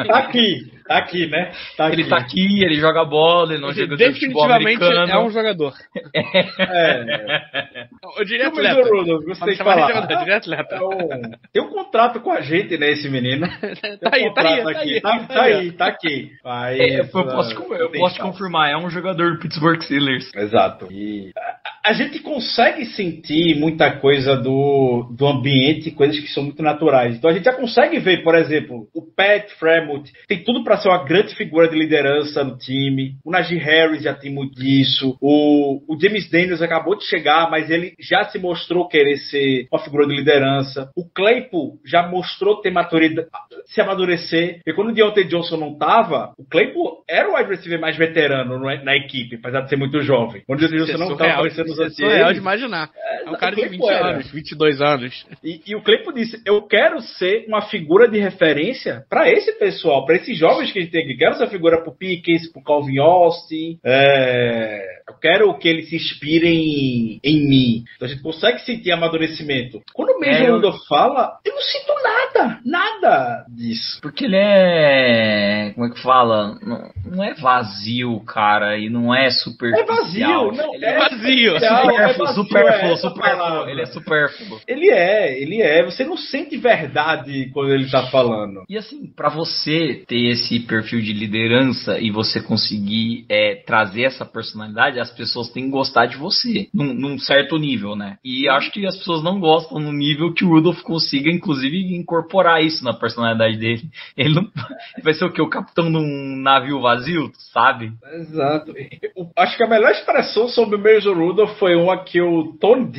Tá aqui, tá aqui, né? Tá aqui. ele tá aqui, ele joga bola, ele não joga de futebol Definitivamente é um jogador. É. Eu diria O Mason atleta. Rudolph, gostei de falar. jogador, diria atleta. É um- Tem um contrato com a gente, né, esse menino? Tem Tá um aí, tá aí, contrato tá aqui. aí, Tá, tá tá aí, tá aqui. Mas, É, eu posso, eu posso confirmar, é um jogador do Pittsburgh Steelers. Exato. E a, a gente consegue sentir muita coisa do, do ambiente, coisas que são muito naturais. Então a gente já consegue ver, por exemplo, o Pat Fremont tem tudo para ser uma grande figura de liderança no time. O Najee Harris já tem muito disso. O, o James Daniels acabou de chegar, mas ele já se mostrou querer ser uma figura de liderança. O Claypool já mostrou ter maturidade, se amadurecer. E quando o Deontay Johnson não tava, o Claypool era o wide receiver mais veterano na, na equipe, apesar de ser muito jovem. Quando o Deontay Isso é Johnson não tava surreal, aparecendo isso é surreal de imaginar. É um o cara de Claypool 20 era. anos, 22 anos. E, e o Claypool disse: Eu quero ser uma figura de referência para esse pessoal, para esses jovens que a gente tem aqui. Quero ser figura pro Pickens, pro Calvin Austin. é, Eu quero que eles se inspirem em mim. Então a gente consegue sentir amadurecimento. Quando o Mason É, eu- fala, eu não sinto nada, nada disso. Porque ele é. Como é que fala? Não, não é vazio, cara, e não é É superficial. vazio, não Ele é vazio. superficial, é Supérfluo, vazio, é supérfluo, Ele é supérfluo. Ele é, ele é. Você não sente verdade quando ele tá falando. E assim, pra você ter esse perfil de liderança e você conseguir é, trazer essa personalidade, as pessoas têm que gostar de você, num, num certo nível, né? E acho que as pessoas não gostam no nível que o Rudolph consiga, inclusive, incorporar isso na personalidade dele. Ele não vai ser o que? O capitão de um navio vazio, sabe? Exato. Eu acho que a melhor expressão sobre o Mason Rudolph foi uma que o Tony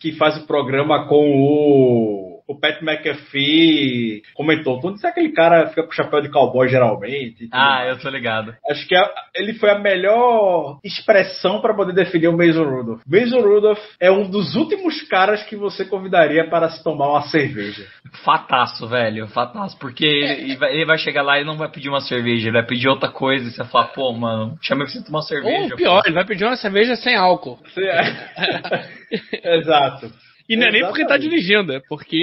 Que faz o programa com o o Pat McAfee comentou, tu disse aquele cara fica com chapéu de cowboy geralmente. Ah, eu tô ligado. Acho que a- ele foi a melhor expressão para poder definir o Mason Rudolph. Mason Rudolph é um dos últimos caras que você convidaria para se tomar uma cerveja. Fataço, velho. Fataço. Porque ele, ele vai, ele vai chegar lá e não vai pedir uma cerveja, ele vai pedir outra coisa. E você vai falar, pô, mano, chama pra você tomar cerveja. Ou pior, ele vai pedir uma cerveja sem álcool. Exato. E não é nem porque tá dirigindo, é porque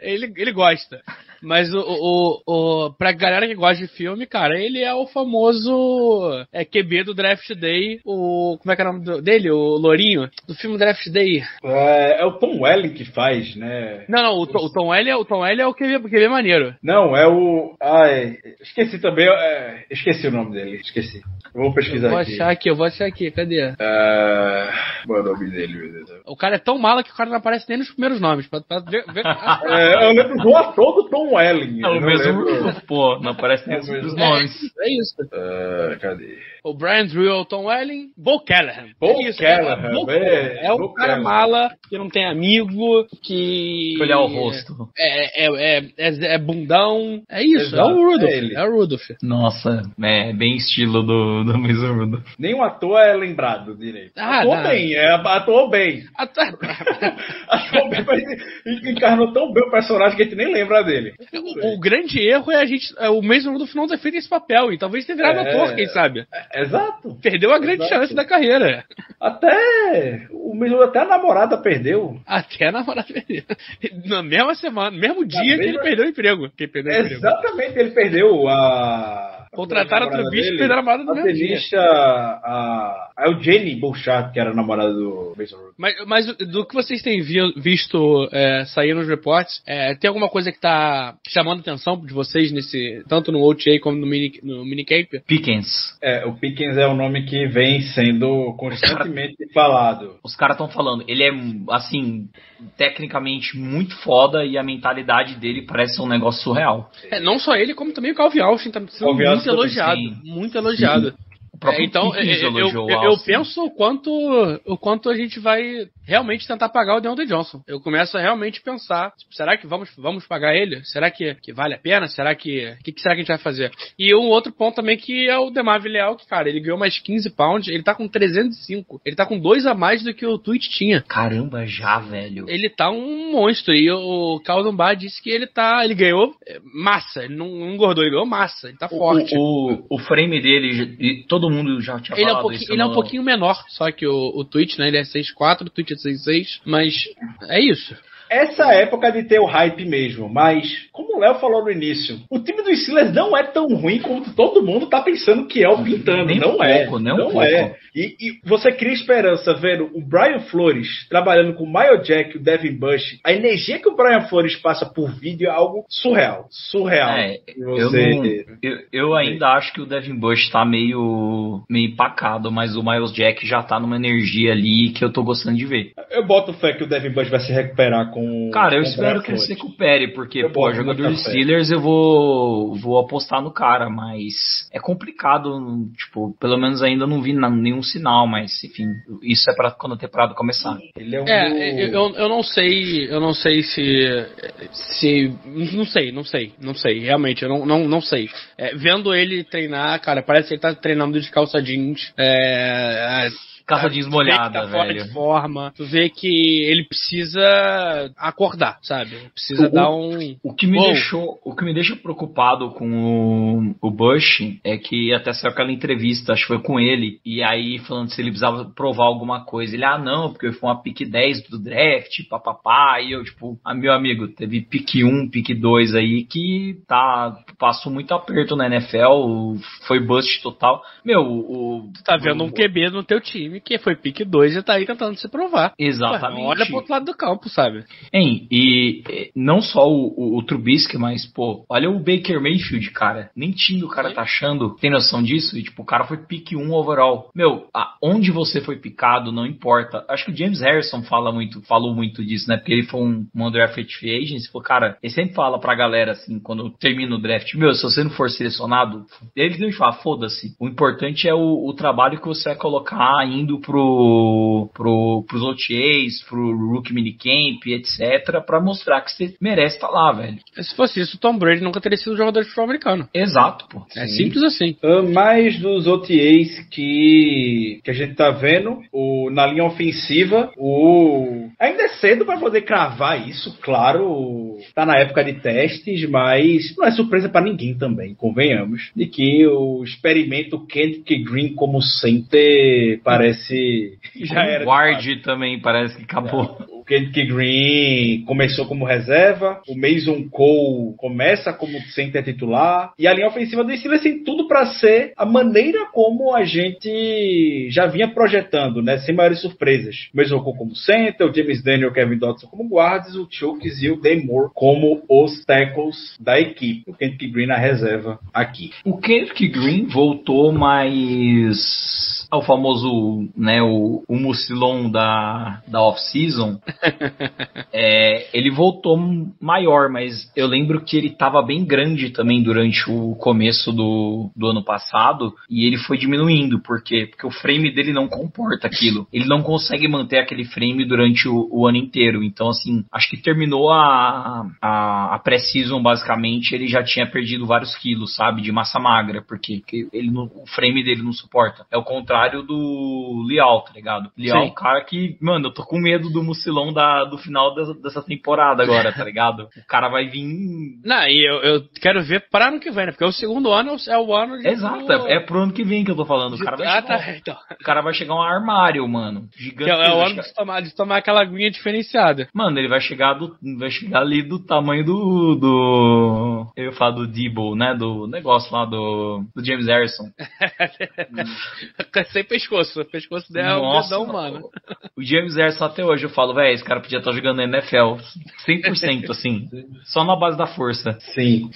ele, ele gosta. Mas o, o, o, pra galera que gosta de filme, cara, ele é o famoso é, QB do Draft Day. O. Como é que é o nome do- dele? O Lourinho? Do filme Draft Day. É, é o Tom Welling que faz, né? Não, não, o, Tom- o Tom L é o Tom L é o QB, QB maneiro. Não, é o. Ai, esqueci também. é, esqueci o nome dele. Esqueci. Eu vou pesquisar Vou aqui. achar aqui, eu vou achar aqui, cadê? É, é o nome dele, meu Deus? O cara é tão mala que o cara não aparece nem nos primeiros nomes. Pra, pra ver, ver- É, eu lembro do ator do Tom Welling. É o não mesmo lembro- pô. Não aparece nem É o os mesmo. os nomes. é isso. É, cadê? O Brian Drew o Tom Welling. Bo Callahan. Bo é isso, Callahan, Bo é. É o Bo cara Callahan. mala, que não tem amigo, que. Olhar o rosto. É, é, é, é, é bundão. É isso, Exato, é o Rudolph. é ele. É, o Rudolph. Nossa, é bem estilo do, do Mason Rudolph. Nenhum ator é lembrado direito. Ah, atuou não. bem, é, atuou bem. Até- Atuou bem, mas encarnou tão bem o personagem que a gente nem lembra dele. o, o grande erro é a gente. É o Mason Rudolph não ter feito esse papel. E talvez ter virado É. ator, quem sabe. É, Exato. Perdeu a grande Exato. chance da carreira. Até o mesmo até a namorada perdeu. Até a namorada perdeu. Na mesma semana, no mesmo dia que ele mesma- perdeu o emprego. Que ele perdeu o emprego. Exatamente, ele perdeu a. Contrataram outro bicho e dele, perderam a namorada no A mesmo dia. a, a Eugenie Bouchard, que era a namorada do Mason Rudolph. Mas, mas do que vocês têm vi- visto é, sair nos reportes, é, tem alguma coisa que tá chamando a atenção de vocês nesse. Tanto no OTA como no, mini, no minicamp? Pickens. É, o Pickens é o nome que vem sendo constantemente falado. Os caras estão falando, ele é, assim, tecnicamente muito foda e a mentalidade dele parece um negócio surreal. É, não só ele, como também o Calvin Austin tá sendo Calvin muito Também, elogiado. Muito elogiado. O próprio É, então, Pickens eu, eu, eu- eu penso o quanto, o quanto a gente vai realmente tentar pagar o DeAndre Johnson. Eu começo a realmente pensar, tipo, será que vamos, vamos pagar ele? Será que, que vale a pena? Será que, o que, que será que a gente vai fazer? E um outro ponto também que é o Demar Leal, que, cara, ele ganhou mais 15 pounds, ele tá com 305. Ele tá com dois a mais do que o Twitch tinha. Caramba, já, velho. Ele tá um monstro. E o Calvin Bar disse que ele tá. Ele ganhou é, massa. Ele não, não engordou, ele ganhou massa. Ele tá forte. O, o, o frame dele, e todo mundo já tinha Ele é, um falado pouquinho, isso ele é um no- pouquinho menor, só que o, o Twitch, né? Ele é 6'4, o Twitch é 6'6, mas é isso. Essa época de ter o hype mesmo, mas como o Léo falou no início, o time dos Steelers não é tão ruim quanto todo mundo tá pensando que é o pintando. Nem não um é. pouco, nem um não pouco. é. E, e você cria esperança vendo o Brian Flores trabalhando com o Mayo Jack e o Devin Bush. A energia que o Brian Flores passa por vídeo é algo surreal. Surreal. É, E eu, você- não- eu, eu ainda acho que o Devin Bush tá meio, meio empacado, mas o Miles Jack já tá numa energia ali que eu tô gostando de ver. Eu boto fé que o Devin Bush vai se recuperar com. Cara, eu com espero que ele se recupere, porque, Eu pô, jogador fé. Steelers eu vou, vou apostar no cara, mas é complicado, tipo, pelo menos ainda não vi nenhum sinal, mas enfim, isso é pra quando a temporada começar. Ele é um. É, do- eu- eu não sei, eu não sei se. se não sei, não sei, não sei, realmente, eu não, não, não sei. É, vendo ele treinar, cara, parece que ele tá treinando de calça jeans. É, Calça jeans molhada, tá fora velho. de forma. Tu vê que ele precisa acordar, sabe? Precisa O- dar um. O que me Uou. deixou, o que me deixa preocupado com o, o Bush é que até saiu aquela entrevista, acho que foi com ele, e aí falando se ele precisava provar alguma coisa. Ele, ah, não, porque foi uma pick 10 do draft, papapá, e eu, tipo, ah, meu amigo, teve pick 1, pick 2 aí que tá, passou muito aperto na NFL, foi bust total. Meu, o. Tu tá vendo o- um QB no teu time que foi pick 2 e tá aí tentando se provar. Exatamente. Ué, olha pro outro lado do campo, sabe? Hein, e não só o, o, o Trubisky, mas, pô, olha o Baker Mayfield, cara. Nem time o cara tá achando. Tem noção disso? E, tipo, o cara foi pick 1 overall. Meu, aonde você foi picado, não importa. Acho que o James Harrison fala muito, falou muito disso, né? Porque ele foi um, um undrafted free agent. Falou, cara, ele sempre fala pra galera, assim, quando termina o draft, meu, se você não for selecionado, eles não falam, foda-se. O importante é o, o trabalho que você vai colocar ainda indo pro, pro, pros OTAs, pro Rookie Minicamp, etc, pra mostrar que você merece estar lá, velho. Se fosse isso, o Tom Brady nunca teria sido jogador de futebol americano. Exato, pô. É simples assim. Ah, mais dos OTAs que, que a gente tá vendo, o, na linha ofensiva, o. Ainda é cedo pra poder cravar isso, claro. Tá na época de testes, mas não é surpresa pra ninguém também, convenhamos. De que o experimento Kendrick Green como center parece. Já era. Guard também parece que acabou. o Kendrick Green começou como reserva, o Mason Cole começa como center titular, e a linha ofensiva do Steelers tem tudo para ser a maneira como a gente já vinha projetando, né? Sem maiores surpresas. O Mason Cole como center, o James Daniel e o Kevin Dodson como guardas, o Chukes e o Daymore como os tackles da equipe. O Kendrick Green na reserva aqui. O Kendrick Green voltou mais ao famoso, né, o, o mucilon da, da off-season. É, ele voltou maior, mas eu lembro que ele estava bem grande também durante o começo do, do ano passado e ele foi diminuindo. Por quê? Porque o frame dele não comporta aquilo. Ele não consegue manter aquele frame durante o, o ano inteiro. Então, assim, acho que terminou a, a, a pré-season, basicamente, ele já tinha perdido vários quilos, sabe? De massa magra, porque, porque ele não- o frame dele não suporta. É o contrário do Leal, tá ligado? Leal é um cara que, mano, eu tô com medo do mucilão da, do final dessa, dessa temporada agora, tá ligado? O cara vai vir. Não, e eu, eu quero ver para ano que vem, né? Porque o segundo ano é o ano de. Exato, é, é pro ano que vem que eu tô falando. O cara vai, Ah, chegar, tá. Então. o cara vai chegar um armário, mano. Que Gigante. é, é o ano chegar- de tomar, de tomar aquela aguinha diferenciada. Mano, ele vai chegar do. Vai chegar ali do tamanho do. do eu ia falar do Debo, né? Do negócio lá do. Do James Harrison. Sem pescoço. O pescoço dele é um dedão, mano. O James Harrison até hoje eu falo, velho, esse cara podia estar jogando na NFL 100%, assim. Só na base da força. Sim.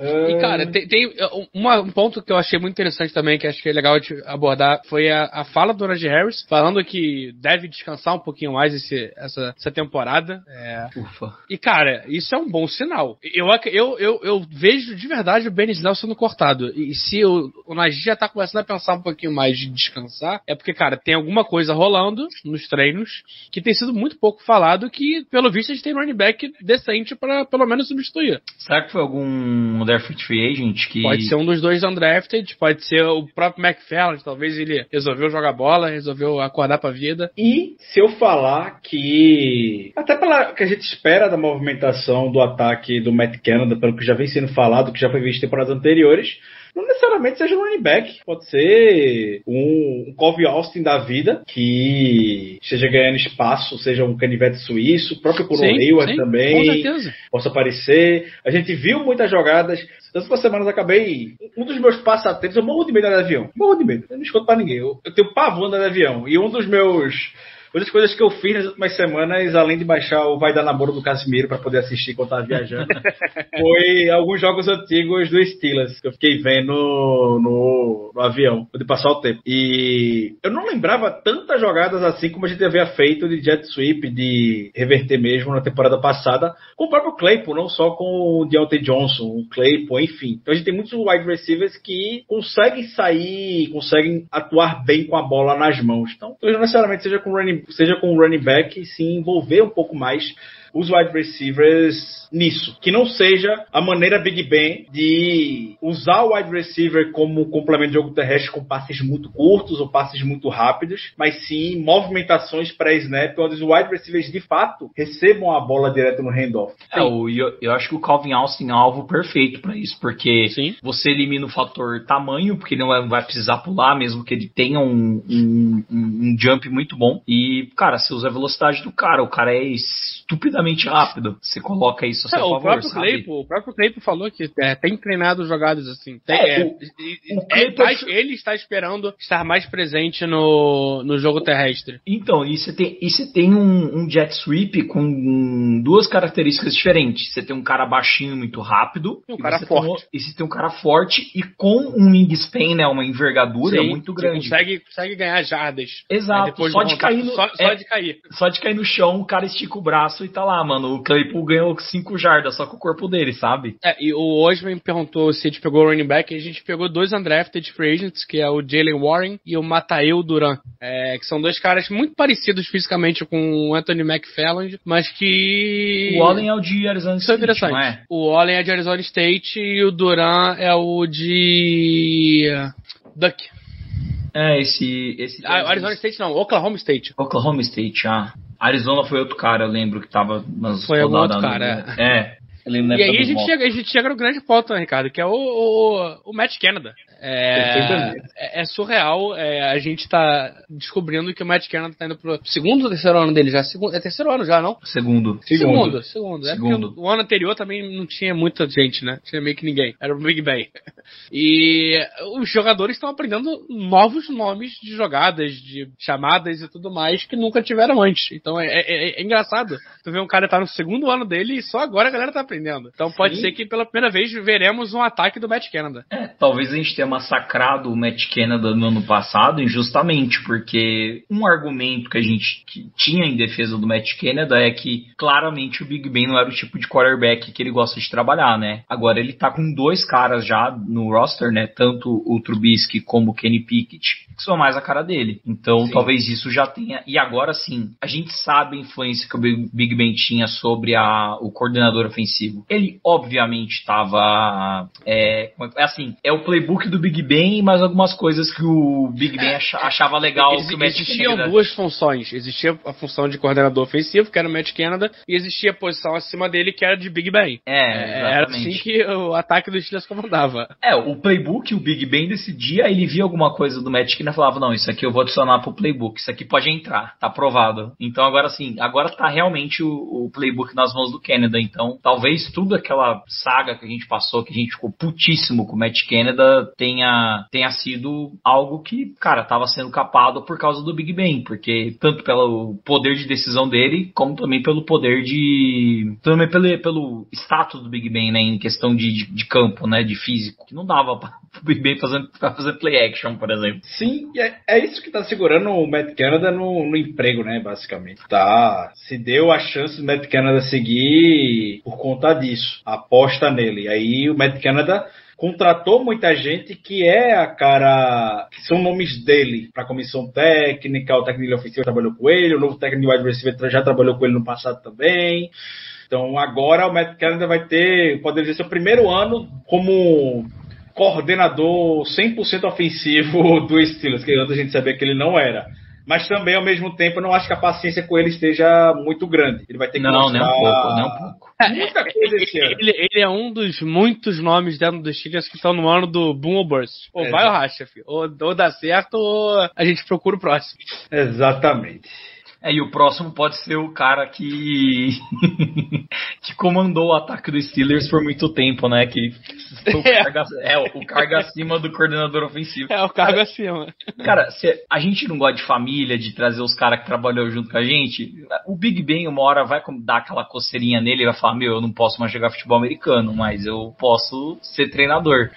E, cara, tem, tem uma- um ponto que eu achei muito interessante também, que acho que é legal de abordar, foi a, a fala do Najee Harris, falando que deve descansar um pouquinho mais esse, essa, essa temporada. É, Ufa. E, cara, isso é um bom sinal. Eu, eu, eu, eu vejo de verdade o Ben Snell sendo cortado. E se o, o Najee já tá começando a pensar um pouquinho mais de descansar, é porque, cara, tem alguma coisa rolando nos treinos que tem sido muito pouco falado que, pelo visto, a gente tem um running back decente pra pelo menos substituir. Será que foi algum Undrafted Free Agent que. Pode ser um dos dois undrafted, pode ser o próprio McFarland, talvez ele resolveu jogar bola, resolveu acordar pra vida. E se eu falar que, até pela que a gente espera da movimentação do ataque do Matt Canada, pelo que já vem sendo falado, que já foi visto em temporadas anteriores, não necessariamente seja um running back. Pode ser um, um Cove Austin da vida, que esteja ganhando espaço, seja um canivete suíço, o próprio Conor Hayward também Com certeza. possa aparecer. A gente viu muitas jogadas. Das duas semanas acabei. Um dos meus passatempos, eu morro de medo de avião. Morro de medo. Eu não escuto pra ninguém. Eu, eu tenho pavor de avião. E um dos meus. Das coisas que eu fiz nas últimas semanas, além de baixar o Vai Dar Namoro do Casimiro pra poder assistir enquanto tava viajando, foi alguns jogos antigos do Steelers que eu fiquei vendo no, no avião, de passar o tempo. E eu não lembrava tantas jogadas assim como a gente havia feito de jet sweep, de reverter mesmo na temporada passada, com o próprio Claypool, não só com o Deontay Johnson, o Claypool, enfim. Então a gente tem muitos wide receivers que conseguem sair, conseguem atuar bem com a bola nas mãos. Então, não necessariamente seja com running, seja com o running back, se envolver um pouco mais os wide receivers nisso. Que não seja a maneira Big Ben de usar o wide receiver como complemento de jogo terrestre com passes muito curtos ou passes muito rápidos, mas sim movimentações pré-snap onde os wide receivers de fato recebam a bola direto no handoff. É, o, eu, eu acho que o Calvin Austin é um alvo perfeito pra isso, porque Sim. você elimina o fator tamanho, porque ele não vai, vai precisar pular, mesmo que ele tenha um, um, um- um jump muito bom. E, cara, você usa a velocidade do cara, o cara é estupidamente rápido. Você coloca isso a seu É, o favor, próprio sabe? Claypool, o próprio Claypool falou que é, tem treinado jogadas assim. Tem, É, é, o- o é, Claypool- mas ele está esperando estar mais presente no, no jogo terrestre. Então, e você tem, e você tem um, um jet sweep com duas características diferentes. Você tem um cara baixinho muito rápido. E um cara você tem forte. e você tem um cara forte e com um wingspan, né? Uma envergadura Sim, muito grande. Consegue, consegue ganhar jardas. Exato, Aí depois só de contato, cair no- só, só é. de cair. Só de cair no chão, o cara estica o braço e tá falar, mano. O Claypool ganhou 5 jardas só com o corpo dele, sabe? É, e o Osman perguntou se a gente pegou o running back, e a gente pegou dois undrafted free agents, que é o Jalen Warren e o Mataeu Duran, é, que são dois caras muito parecidos fisicamente com o Anthony McFarland, mas que... O Allen é o de Arizona Isso é State, interessante. não é? O Allen é de Arizona State e o Duran é o de... Duck. É, esse. esse Ah, Arizona State não, Oklahoma State. Oklahoma State, ah. Arizona foi outro cara, eu lembro que tava nas Foi outro cara, né? É. Na E aí a gente, chega, a gente chega no grande ponto, né, Ricardo, que é o, o, o Matt Canada. É, é, é surreal, é, a gente tá descobrindo que o Matt Canada tá indo pro segundo ou terceiro ano dele já? Segundo, é terceiro ano já, não? Segundo. Segundo, segundo. É Segundo. o ano anterior também não tinha muita gente, né? Tinha meio que ninguém. Era o Big Bang. E os jogadores estão aprendendo novos nomes de jogadas, de chamadas e tudo mais que nunca tiveram antes. Então é, é- é engraçado. Tu vê um cara tá no segundo ano dele e só agora a galera tá aprendendo. Então pode Sim. ser que pela primeira vez veremos um ataque do Matt Canada. É, talvez a gente tenha massacrado o Matt Canada no ano passado injustamente, porque um argumento que a gente tinha em defesa do Matt Canada é que claramente o Big Ben não era o tipo de quarterback que ele gosta de trabalhar, né? Agora ele tá com dois caras já no roster, né? Tanto o Trubisky como o Kenny Pickett, que são mais a cara dele. Então Sim. talvez isso já tenha. E agora sim, a gente sabe a influência que o Big Ben tinha sobre a, o coordenador ofensivo. Ele obviamente estava. É, é- é assim, é o playbook do Big Ben e mais algumas coisas que o Big Ben acha- achava legal Exi- que o Matt existiam duas funções. Existia a função de coordenador ofensivo, que era o Matt Canada, e existia a posição acima dele, que era de Big Ben. É, É, Era exatamente. assim que o ataque dos Steelers comandava. É, o playbook, o Big Ben decidia, ele via alguma coisa do Matt Canada e falava, não, isso aqui eu vou adicionar pro playbook, isso aqui pode entrar, tá aprovado. Então agora sim, agora tá realmente o, o playbook nas mãos do Canada, então talvez tudo aquela saga que a gente passou, que a gente ficou putíssimo com o Matt Canada, tenha, tenha sido algo que, cara, tava sendo capado por causa do Big Ben, porque tanto pelo poder de decisão dele, como também pelo poder de... também pelo, pelo status do Big Ben, né, em questão de, de, de campo, né, de físico, que não dava pra o Big Ben fazer play action, por exemplo. Sim, é, é isso que tá segurando o Matt Canada no, no emprego, né? Basicamente. Tá. Se deu a chance do Matt Canada seguir por conta disso. Aposta nele. Aí o Matt Canada contratou muita gente que é a cara. que são nomes dele para comissão técnica, o técnico de ofensivo trabalhou com ele, o novo técnico de wide receiver já trabalhou com ele no passado também. Então agora o Matt Canada vai ter, pode dizer, seu primeiro ano como coordenador 100% ofensivo do Steelers, que antes a gente sabia que ele não era. Mas também, ao mesmo tempo, eu não acho que a paciência com ele esteja muito grande. Ele vai ter que Não, nem um mostrar pouco, nem um pouco. Muita coisa esse ano. Ele, ele é um dos muitos nomes dentro dos Steelers que estão no ano do Boom ou Burst. Ou É, vai ou racha, filho. Ou, ou dá certo ou a gente procura o próximo. Exatamente. É, e o próximo pode ser o cara que que comandou o ataque dos Steelers por muito tempo, né? Que o É. carga, é, o cargo acima do coordenador ofensivo. É o cargo acima. Cara, se a gente não gosta de família, de trazer os caras que trabalhou junto com a gente, o Big Ben uma hora vai dar aquela coceirinha nele e vai falar, meu, eu não posso mais jogar futebol americano, mas eu posso ser treinador.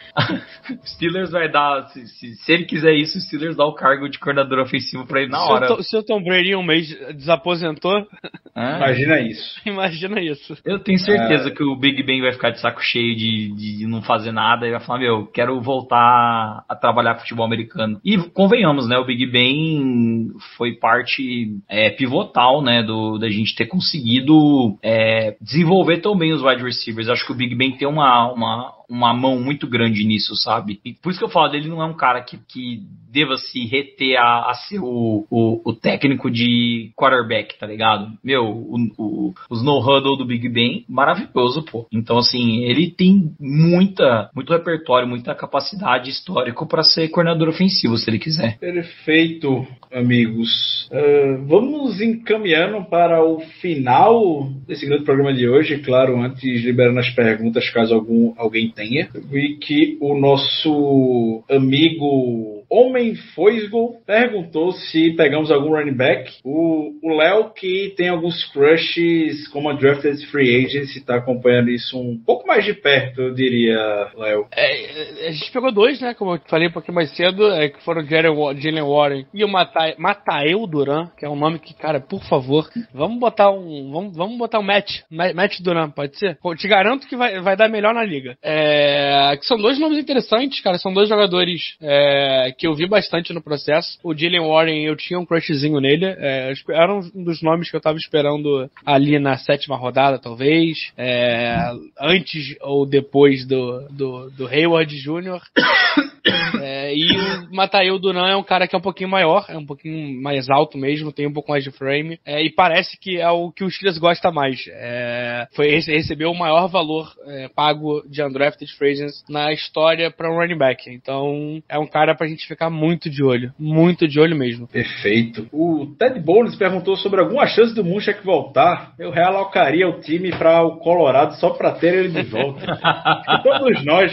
o Steelers vai dar, se, se, se ele quiser isso, o Steelers dá o cargo de coordenador ofensivo pra ele na hora. Se o Tom Brady um mês desaposentou, É. Imagina isso. imagina isso. Eu tenho certeza que o Big Ben vai ficar de saco cheio de, de não fazer nada e vai falar, meu, quero voltar a trabalhar futebol americano. E convenhamos, né? O Big Ben foi parte é, pivotal, né? Do, da gente ter conseguido é, desenvolver também os wide receivers. Acho que o Big Ben tem uma, uma, uma mão muito grande nisso, sabe? E por isso que eu falo dele não é um cara que, que deva se reter a, a ser o, o, o técnico de quarterback, tá ligado? Meu, o, o- os no-huddle do Big Ben, maravilhoso, pô. Então, assim, ele tem muita, muito repertório, muita capacidade histórico pra ser coordenador ofensivo, se ele quiser. Perfeito, amigos. Ah, vamos encaminhando para o final desse grande programa de hoje. Claro, antes liberando as perguntas, caso algum, alguém tenha. Vi que o nosso amigo Homem Foisgo perguntou se pegamos algum running back. O Léo, que tem alguns crushes como a Drafted Free Agents, está acompanhando isso um pouco mais de perto, eu diria, Léo. É, a gente pegou dois, né? Como eu falei um pouquinho mais cedo, é, que foram Jalen Warren e o Mata Matael Duran, que é um nome que, cara, por favor, vamos botar um. Vamos, vamos botar um match. Match Duran, pode ser? Eu te garanto que vai, vai dar melhor na liga. É, que são dois nomes interessantes, cara. São dois jogadores é, que eu vi bastante no processo. O Jalen Warren, eu tinha um crushzinho nele. É, era um dos nomes que eu tava esperando ali na sétima rodada, talvez. É, antes ou depois do, do, do Hayward Jr. É, e o Matael Duran é um cara que é um pouquinho maior, é um pouquinho mais alto mesmo, tem um pouco mais de frame. É, e parece que é o que o Steelers gosta mais. É, foi recebeu o maior valor é, pago de undrafted free na história para um running back. Então é um cara pra gente ficar muito de olho, muito de olho mesmo. Perfeito. O Ted Bones perguntou sobre alguma chance do Munchak voltar. Eu realocaria o time para o Colorado só para ter ele de volta. Todos nós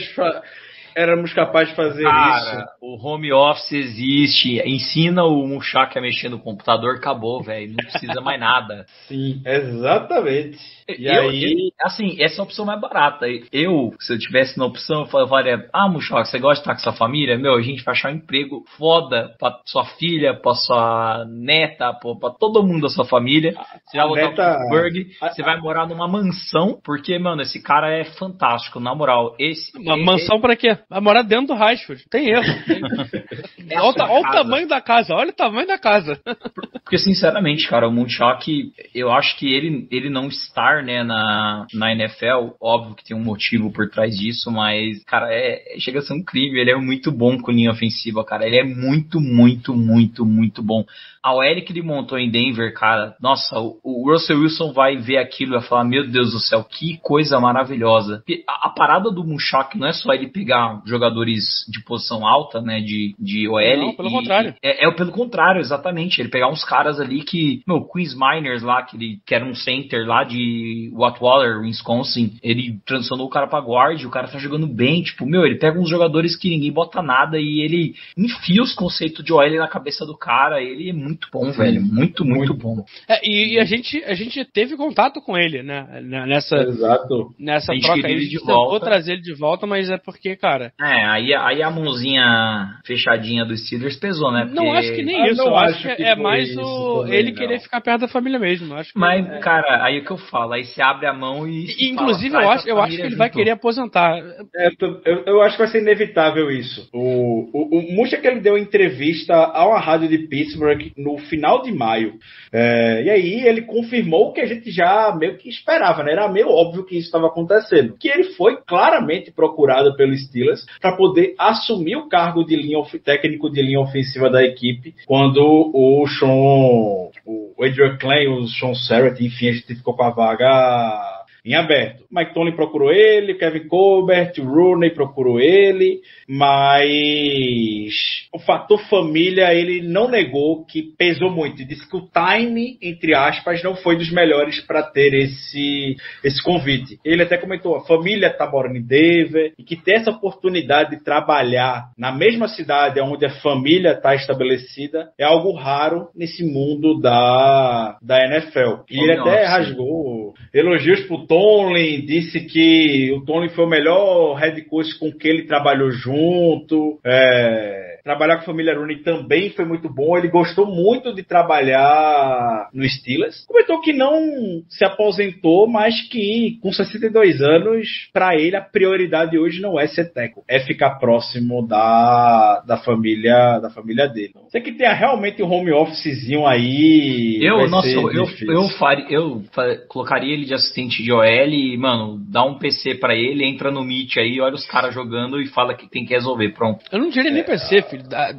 éramos capazes de fazer Cara, isso. o home office existe. Ensina o Munchak a mexer no computador, acabou, velho. Não precisa mais nada. Sim, exatamente. E eu, aí, assim, essa é a opção mais barata. Eu, se eu tivesse na opção, eu falaria: Ah, Munchak, você gosta de estar com sua família? Meu, a gente vai achar um emprego foda pra sua filha, pra sua neta, pra, pra todo mundo da sua família. Você vai voltar neta- pro Pittsburgh, você vai morar numa mansão, porque, mano, esse cara é fantástico, na moral. Esse. Uma mansão pra quê? Vai morar dentro do Rashford. Tem erro. a olha, olha o tamanho da casa, olha o tamanho da casa. Porque, sinceramente, cara, o Munchak, eu acho que ele, ele não estar, né, na, na NFL, óbvio que tem um motivo por trás disso, mas, cara, é, chega a ser um crime. Ele é muito bom com linha ofensiva, cara. Ele é muito, muito, muito, muito bom. A OL que ele montou em Denver, cara, nossa, o, o Russell Wilson vai ver aquilo e vai falar, meu Deus do céu, que coisa maravilhosa. A, a parada do Munchak não é só ele pegar jogadores de posição alta, né, de, de OL. Não, pelo e- contrário. é, é pelo contrário, exatamente. Ele pegar uns caras ali que, meu, Chris Miners lá, que, ele, que era um center lá de Watwater, Wisconsin, ele transicionou o cara pra guard, o cara tá jogando bem, tipo, meu, ele pega uns jogadores que ninguém bota nada e ele enfia os conceitos de OL na cabeça do cara, ele é muito bom, velho, muito, muito, bom. É, e, e a, gente, a gente teve contato com ele, né? n- Nessa, exato. nessa A gente troca aí. A ele gente de tentou volta. trazer ele de volta, mas é porque, cara. É, aí, aí a mãozinha fechadinha dos Steelers pesou, né? Não Porque- acho que nem Ah, isso. não Eu acho acho que que é mais o também, ele não. querer ficar perto da família mesmo. Acho que Mas, é. cara, aí é o que eu falo, aí você abre a mão e. E, Inclusive, fala, eu "Traz acho, eu acho que ele vai junto." querer aposentar. É, eu, eu acho que vai ser inevitável isso. O, o, o que ele deu entrevista a uma rádio de Pittsburgh no final de maio. É, e aí ele confirmou o que a gente já meio que esperava, né? Era meio óbvio que isso estava acontecendo. Que ele foi claramente procurado pelo Steelers para poder assumir o cargo de linha of- técnico de linha ofensiva da equipe quando o Sean, o Adrian Klein, o Sean Serrett, enfim, a gente ficou com a vaga em aberto. Mike Tony procurou ele, Kevin Colbert, Rooney procurou ele, mas o fator família ele não negou que pesou muito. Disse que o time, entre aspas, não foi dos melhores para ter esse, esse convite. Ele até comentou: a família tá morando em Denver e que ter essa oportunidade de trabalhar na mesma cidade onde a família está estabelecida é algo raro nesse mundo da, da NFL. E ele até rasgou elogios pro Tomlin, disse que o Tomlin foi o melhor head coach com que ele trabalhou junto. É, trabalhar com a família Rooney também foi muito bom. Ele gostou muito de trabalhar no Steelers. Comentou que não se aposentou, mas que com 62 anos, para ele a prioridade hoje não é ser teco, é ficar próximo da, da família da família dele. Você que tenha realmente um home officezinho aí. Eu, nossa, eu, eu, eu, faria, eu colocaria ele de assistente de OL e, mano, dá um PC pra ele, entra no Meet aí, olha os caras jogando e fala que tem que resolver, pronto. Eu não diria nem PC, filho. Da-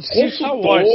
Se Star Wars.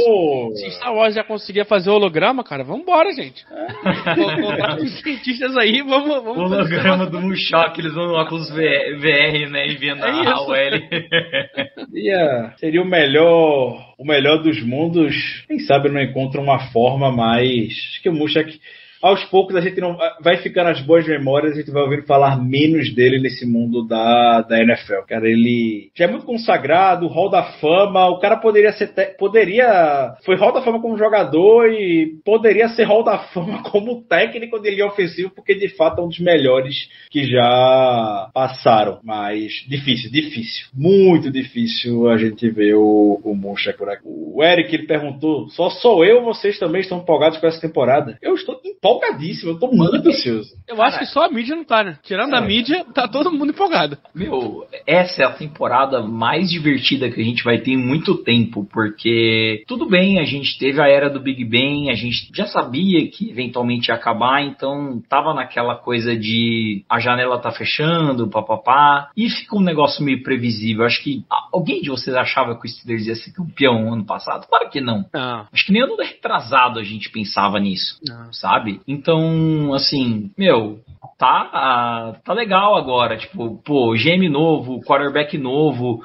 Se Star Wars já conseguia fazer holograma, cara, vambora, gente. Contar com os cientistas aí, vamos. vamos holograma do Mushock, eles vão lá com os V- VR, né, enviando É a. OL. Seria, o melhor o melhor dos mundos. Quem sabe não encontra uma forma mais. Acho que o Mushak. Aos poucos a gente não vai ficar nas boas memórias, a gente vai ouvir falar menos dele nesse mundo da, da NFL. Cara, ele já é muito consagrado, Hall da Fama, o cara poderia ser te, poderia foi Hall da Fama como jogador e poderia ser Hall da Fama como técnico de linha ofensiva, porque de fato é um dos melhores que já passaram, mas difícil, difícil, muito difícil a gente ver o, o Munchak por aqui. O Eric ele perguntou: só sou eu, vocês também estão empolgados com essa temporada? Eu estou empolgadíssimo, eu estou muito ansioso. Eu acho que só a mídia não tá, né? Tirando a É. mídia, tá todo mundo empolgado. Meu, essa é a temporada mais divertida que a gente vai ter em muito tempo, porque tudo bem, a gente teve a era do Big Bang, a gente já sabia que eventualmente ia acabar, então tava naquela coisa de a janela tá fechando, papapá, e fica um negócio meio previsível. Acho que ah, alguém de vocês achava que o Steelers ia ser campeão ano passado? Claro que não. Não, Acho que nem ano retrasado a gente pensava nisso não. sabe? Então, assim, meu, tá, tá legal agora, tipo, pô, GM novo, quarterback novo,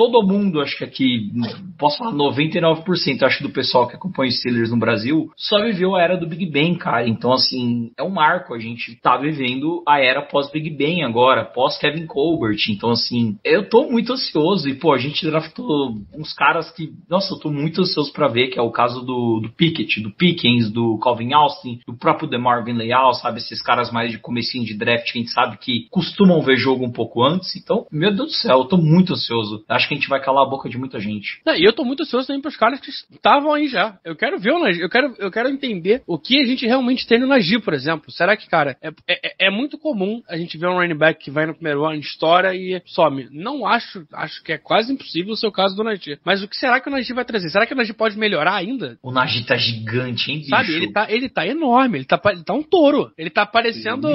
todo mundo, acho que aqui, posso falar 99%, acho, do pessoal que acompanha os Steelers no Brasil, só viveu a era do Big Bang, cara. Então, assim, é um marco. A gente tá vivendo a era pós-Big Bang agora, pós-Kevin Colbert. Então, assim, eu tô muito ansioso. E, pô, a gente draftou uns caras que, nossa, eu tô muito ansioso pra ver, que é o caso do, do Pickett, do Pickens, do Calvin Austin, do próprio DeMarvin Leal, sabe? Esses caras mais de comecinho de draft que a gente sabe que costumam ver jogo um pouco antes. Então, meu Deus do céu, eu tô muito ansioso. Acho que a gente vai calar a boca de muita gente. E eu tô muito ansioso também pros caras que estavam aí já. Eu quero ver o Najee, eu quero, eu quero entender o que a gente realmente tem no Najee, por exemplo. Será que, cara, é, é, é muito comum a gente ver um running back que vai no primeiro ano, estoura e some. Não acho, acho que é quase impossível o seu caso do Najee. Mas o que será que o Najee vai trazer? Será que o Najee pode melhorar ainda? O Najee tá gigante, hein, bicho? Sabe, ele tá, ele tá enorme, ele tá, ele tá um touro. Ele tá parecendo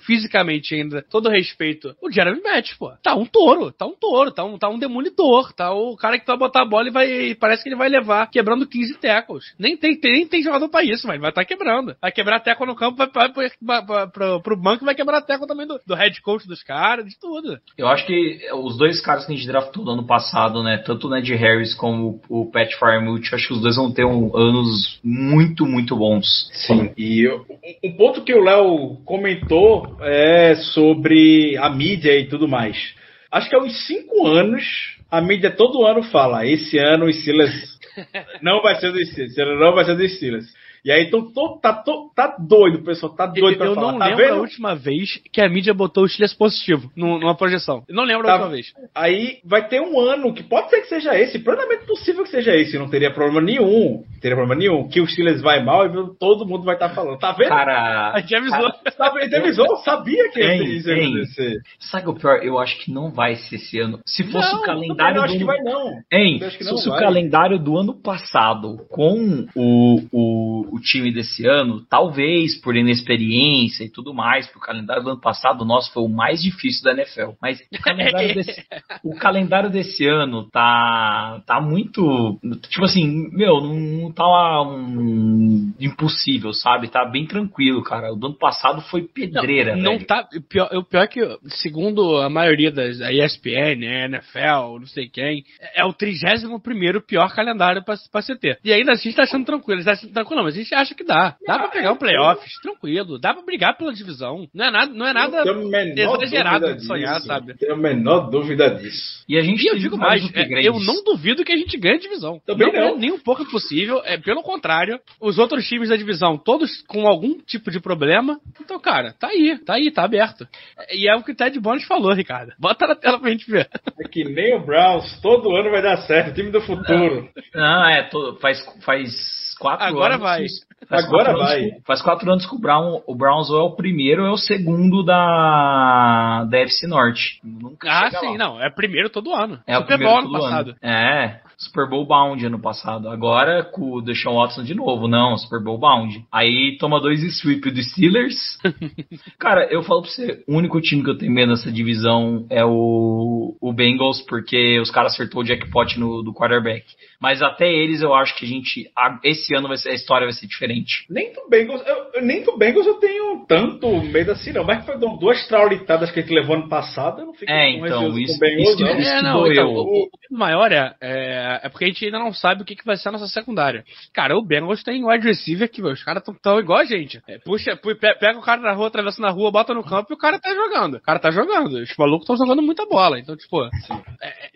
fisicamente ainda, todo respeito, o Jeremy Match, pô. Tá um touro, tá um touro, tá um, tá um demolidor, tá o cara que vai botar a bola e vai, parece que ele vai levar quebrando 15 tackles. Nem tem, tem- nem tem jogador pra isso, mas vai estar quebrando. Vai quebrar tackle no campo, vai, vai, vai, vai pro, pro banco e vai quebrar tackle também do, do head coach dos caras, de tudo. Eu acho que os dois caras que a gente draftou no ano passado, né? Tanto o Ned Harris como o Pat Fryermuth, acho que os dois vão ter um, anos muito, muito bons. Sim. E eu- um um ponto que o Léo comentou é sobre a mídia e tudo mais. Acho que há uns cinco anos, a mídia todo ano fala: esse ano os Steelers não vai ser dos Steelers, não vai ser dos Steelers. E aí então, tô- tá, tô- tá doido, pessoal tá doido pra eu falar. não tá lembro a vendo? última vez que a mídia botou o Steelers positivo num- numa projeção. Eu não lembro Tá. a última vez. Aí vai ter um ano que pode ser que seja esse, plenamente possível que seja esse, não teria problema nenhum. Não teria problema nenhum. Que o Steelers vai mal e todo mundo vai estar falando. Tá vendo? Cara, A gente avisou. Sabe, ele avisou, eu sabia que Tem, isso ia acontecer. sabe o pior? Eu acho que não vai ser esse ano. Se fosse Não, o calendário eu acho do que ano... vai não. Hein, Eu se fosse o calendário do ano passado com o, o, o time desse ano, talvez por inexperiência e tudo mais, porque o calendário do ano passado nosso foi o mais difícil da NFL. Mas o calendário desse, o calendário desse ano tá, tá muito. Tipo assim, meu, não, não tá um, impossível, sabe? Tá bem tranquilo, cara. O do ano passado foi pedreira. Não, velho. tá. O pior, o pior é que, segundo a maioria das a ESPN, a NFL, não sei quem, é o 31 pior calendário pra, pra se ter. E ainda assim a gente tá achando tranquilo. A gente tá achando tranquilo, não, mas a gente acha que dá. Dá pra pegar um playoffs, tranquilo. Dá pra brigar pela divisão. Não é nada, não é nada Não tenho a menor exagerado dúvida de sonhar, disso. sabe? Não tenho a menor dúvida disso. E a gente E eu digo mais, é, eu não duvido que a gente ganhe a divisão. Também não, é não. nem um pouco impossível, é pelo contrário. Os outros times da divisão, todos com algum tipo de problema. Então, cara, tá aí, tá aí, tá aberto. E é o que o Ted Bones falou, Ricardo. Bota na tela pra gente ver. É que nem o Browns, todo ano vai dar certo, time do futuro. Não, é, to- faz, faz quatro Agora anos. vai. Faz Agora quatro anos vai. que- faz quatro anos que o, Brown, o Browns ou é o primeiro ou é o segundo da, da FC Norte. Nunca Ah, sim, lá. não. É primeiro todo ano. É o Super primeiro Bowl ano todo passado. ano. É, Super Bowl Bound ano passado. Agora com o Deshaun Watson de novo. Não, Super Bowl Bound. Aí toma dois sweep dos Steelers. Cara, eu falo pra você, o único time que eu tenho medo nessa divisão é o, o Bengals, porque os caras acertou o jackpot no, do quarterback. Mas até eles eu acho que a gente, a- esse esse ano vai ser, a história vai ser diferente. Nem do Bengals, eu, eu- nem do Bengals eu tenho tanto medo assim, não. Mas foi duas traulitadas que a gente levou ano passado, eu não fico É, tão então, isso- com o Bengals, isso- não. isso- É, não, então, o, o o maior é, é, é porque a gente ainda não sabe o que, que vai ser a nossa secundária. Cara, o Bengals tem wide receiver que, meu, os caras tão, tão igual a gente. É, puxa, pu- pe- pega o cara na rua, atravessa na rua, bota no campo e o cara tá jogando. O cara tá jogando. Os malucos estão jogando muita bola. Então, tipo, é,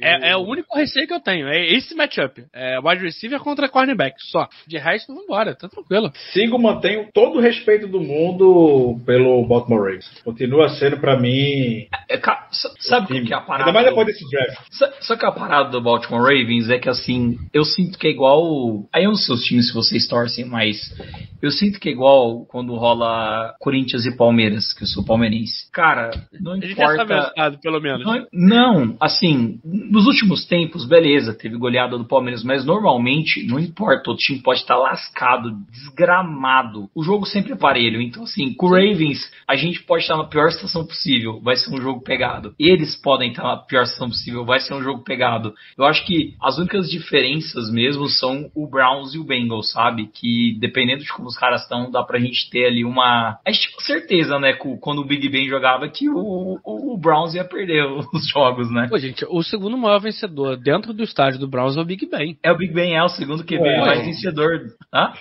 é- é o único receio que eu tenho. É esse matchup. É wide receiver contra cornerback. Só. De resto, vambora, tá tranquilo. Sigo, mantenho todo o respeito do mundo pelo Baltimore Ravens. Continua sendo pra mim. É, sa- sabe o que é a parada? Ainda mais depois desse draft. Só que a parada do Baltimore Ravens é que assim, eu sinto que é igual. Aí eu não sei os times se vocês torcem, mas eu sinto que é igual quando rola Corinthians e Palmeiras, que eu sou palmeirense. Cara, não A gente já sabe o importa. pelo menos. Não, não, assim, nos últimos tempos, beleza, teve goleada do Palmeiras, mas normalmente, não importa, o time pode estar lascado, desgramado. O jogo sempre é parelho. Então, assim, com o Ravens, a gente pode estar na pior situação possível, vai ser um jogo pegado. Eles podem estar na pior situação possível, vai ser um jogo pegado. Eu acho que as únicas diferenças mesmo são o Browns e o Bengals, sabe? Que dependendo de como os caras estão, dá pra gente ter ali uma. A gente tinha certeza, né, quando o Big Ben jogava, que o, o, o Browns ia perder os jogos, né? Pô, gente, o segundo maior vencedor dentro do estádio do Browns é o Big Ben. É o Big Ben, é o segundo QB mais vencedor. Hã?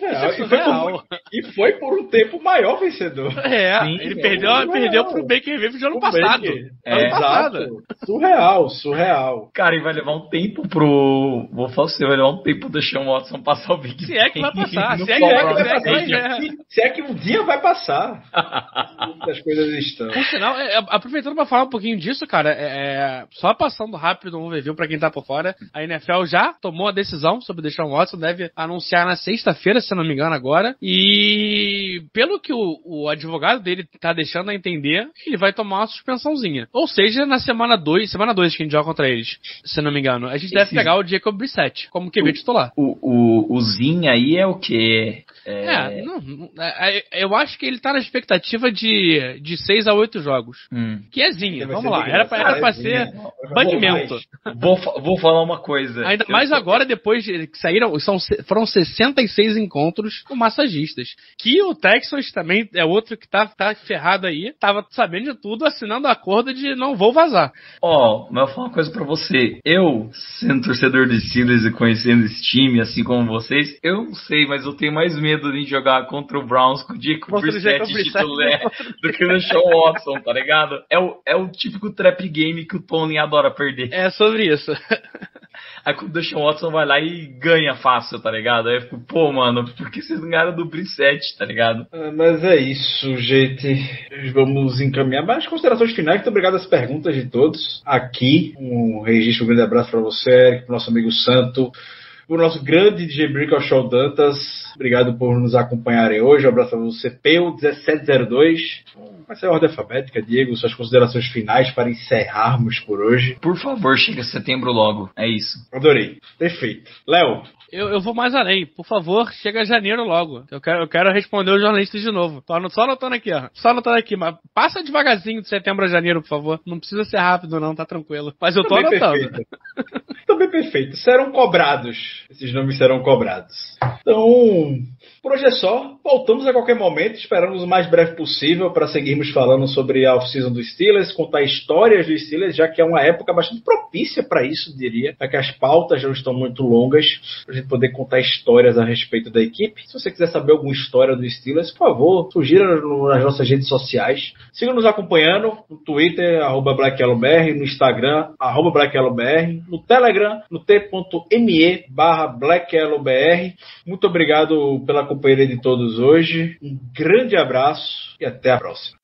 Real, é e, foi por, e foi por um tempo o maior vencedor. É, Sim, ele é perdeu, surreal. perdeu pro Baker Mayfield ano O passado. É. Ano passado. Exato. Surreal, surreal. Cara, e vai levar um tempo pro. Vou falar pra você, vai levar um tempo pro Deshaun Watson passar o Big. Se é que vai passar, no se é que Paul vai- Brown se é que vai- é. Se, se é que um dia vai passar. As coisas estão. Por sinal, é, é, aproveitando pra falar um pouquinho disso, cara, é, é, só passando rápido um review pra quem tá por fora, a NFL já tomou a decisão sobre o Deshaun Watson, deve anunciar na sexta-feira, se não me engano agora, e pelo que o, o advogado dele tá deixando a entender, ele vai tomar uma suspensãozinha. Ou seja, na semana 2, semana 2 que a gente joga contra eles, se não me engano, a gente deve pegar o Jacob Brissett como QB titular. O, o, o Zin aí é o quê? É, não, não- é, é, eu acho que ele tá na expectativa de, de 6 a 8 jogos. Hum. Que é zinha, vamos lá. Era pra, era pra ser é banimento. Vou, vou falar uma coisa. Ainda mais agora, depois de que saíram, são, foram 66 encontros com massagistas. Que o Texans também é outro que tá, tá ferrado aí, tava sabendo de tudo, assinando acordo de não vou vazar. Ó, mas eu vou falar uma coisa pra você. Eu, sendo torcedor de Steelers e conhecendo esse time, assim como vocês, eu não sei, mas eu tenho mais medo de jogar contra o Browns com o o Brissett titular do que o Sean Watson, tá ligado? É o, é o típico trap game que o Tony adora perder. É sobre isso. Aí quando o Deshaun Watson vai lá e ganha fácil, tá ligado? Aí eu fico, pô, mano, por que vocês ganharam do Brissett, tá ligado? Ah, Mas é isso, gente. Vamos encaminhar. Mas considerações finais, muito obrigado às perguntas de todos. Aqui, um registro, um grande abraço para você, Eric, pro nosso amigo Santo, pro nosso grande DJ Brick ao Show Dantas. Obrigado por nos acompanharem hoje. Um abraço para você, Peu1702. Vai ser a ordem alfabética, Diego, suas considerações finais para encerrarmos por hoje. Por favor, chega setembro logo. É isso. Adorei. Perfeito. Léo, Eu, eu vou mais além. Por favor, chega janeiro logo. Eu quero, eu quero responder os jornalistas de novo. Tô só anotando aqui, ó. Só anotando aqui, mas passa devagarzinho de setembro a janeiro, por favor. Não precisa ser rápido, não, tá tranquilo. Mas eu tô Também anotando. perfeito. Também perfeito. Serão cobrados. Esses nomes serão cobrados. Então, por hoje é só. Voltamos a qualquer momento. Esperamos o mais breve possível para seguirmos falando sobre a off-season do Steelers, contar histórias do Steelers, já que é uma época bastante propícia para isso, diria. Já que as pautas já estão muito longas, para a gente poder contar histórias a respeito da equipe. Se você quiser saber alguma história do Steelers, por favor, sugira nas nossas redes sociais. Siga nos acompanhando no Twitter, arroba BlackYellowBR, no Instagram, arroba BlackYellowBR, no Telegram, no t.me barra BlackYellowBR. Muito obrigado pela companhia de todos hoje. Um grande abraço e até a próxima.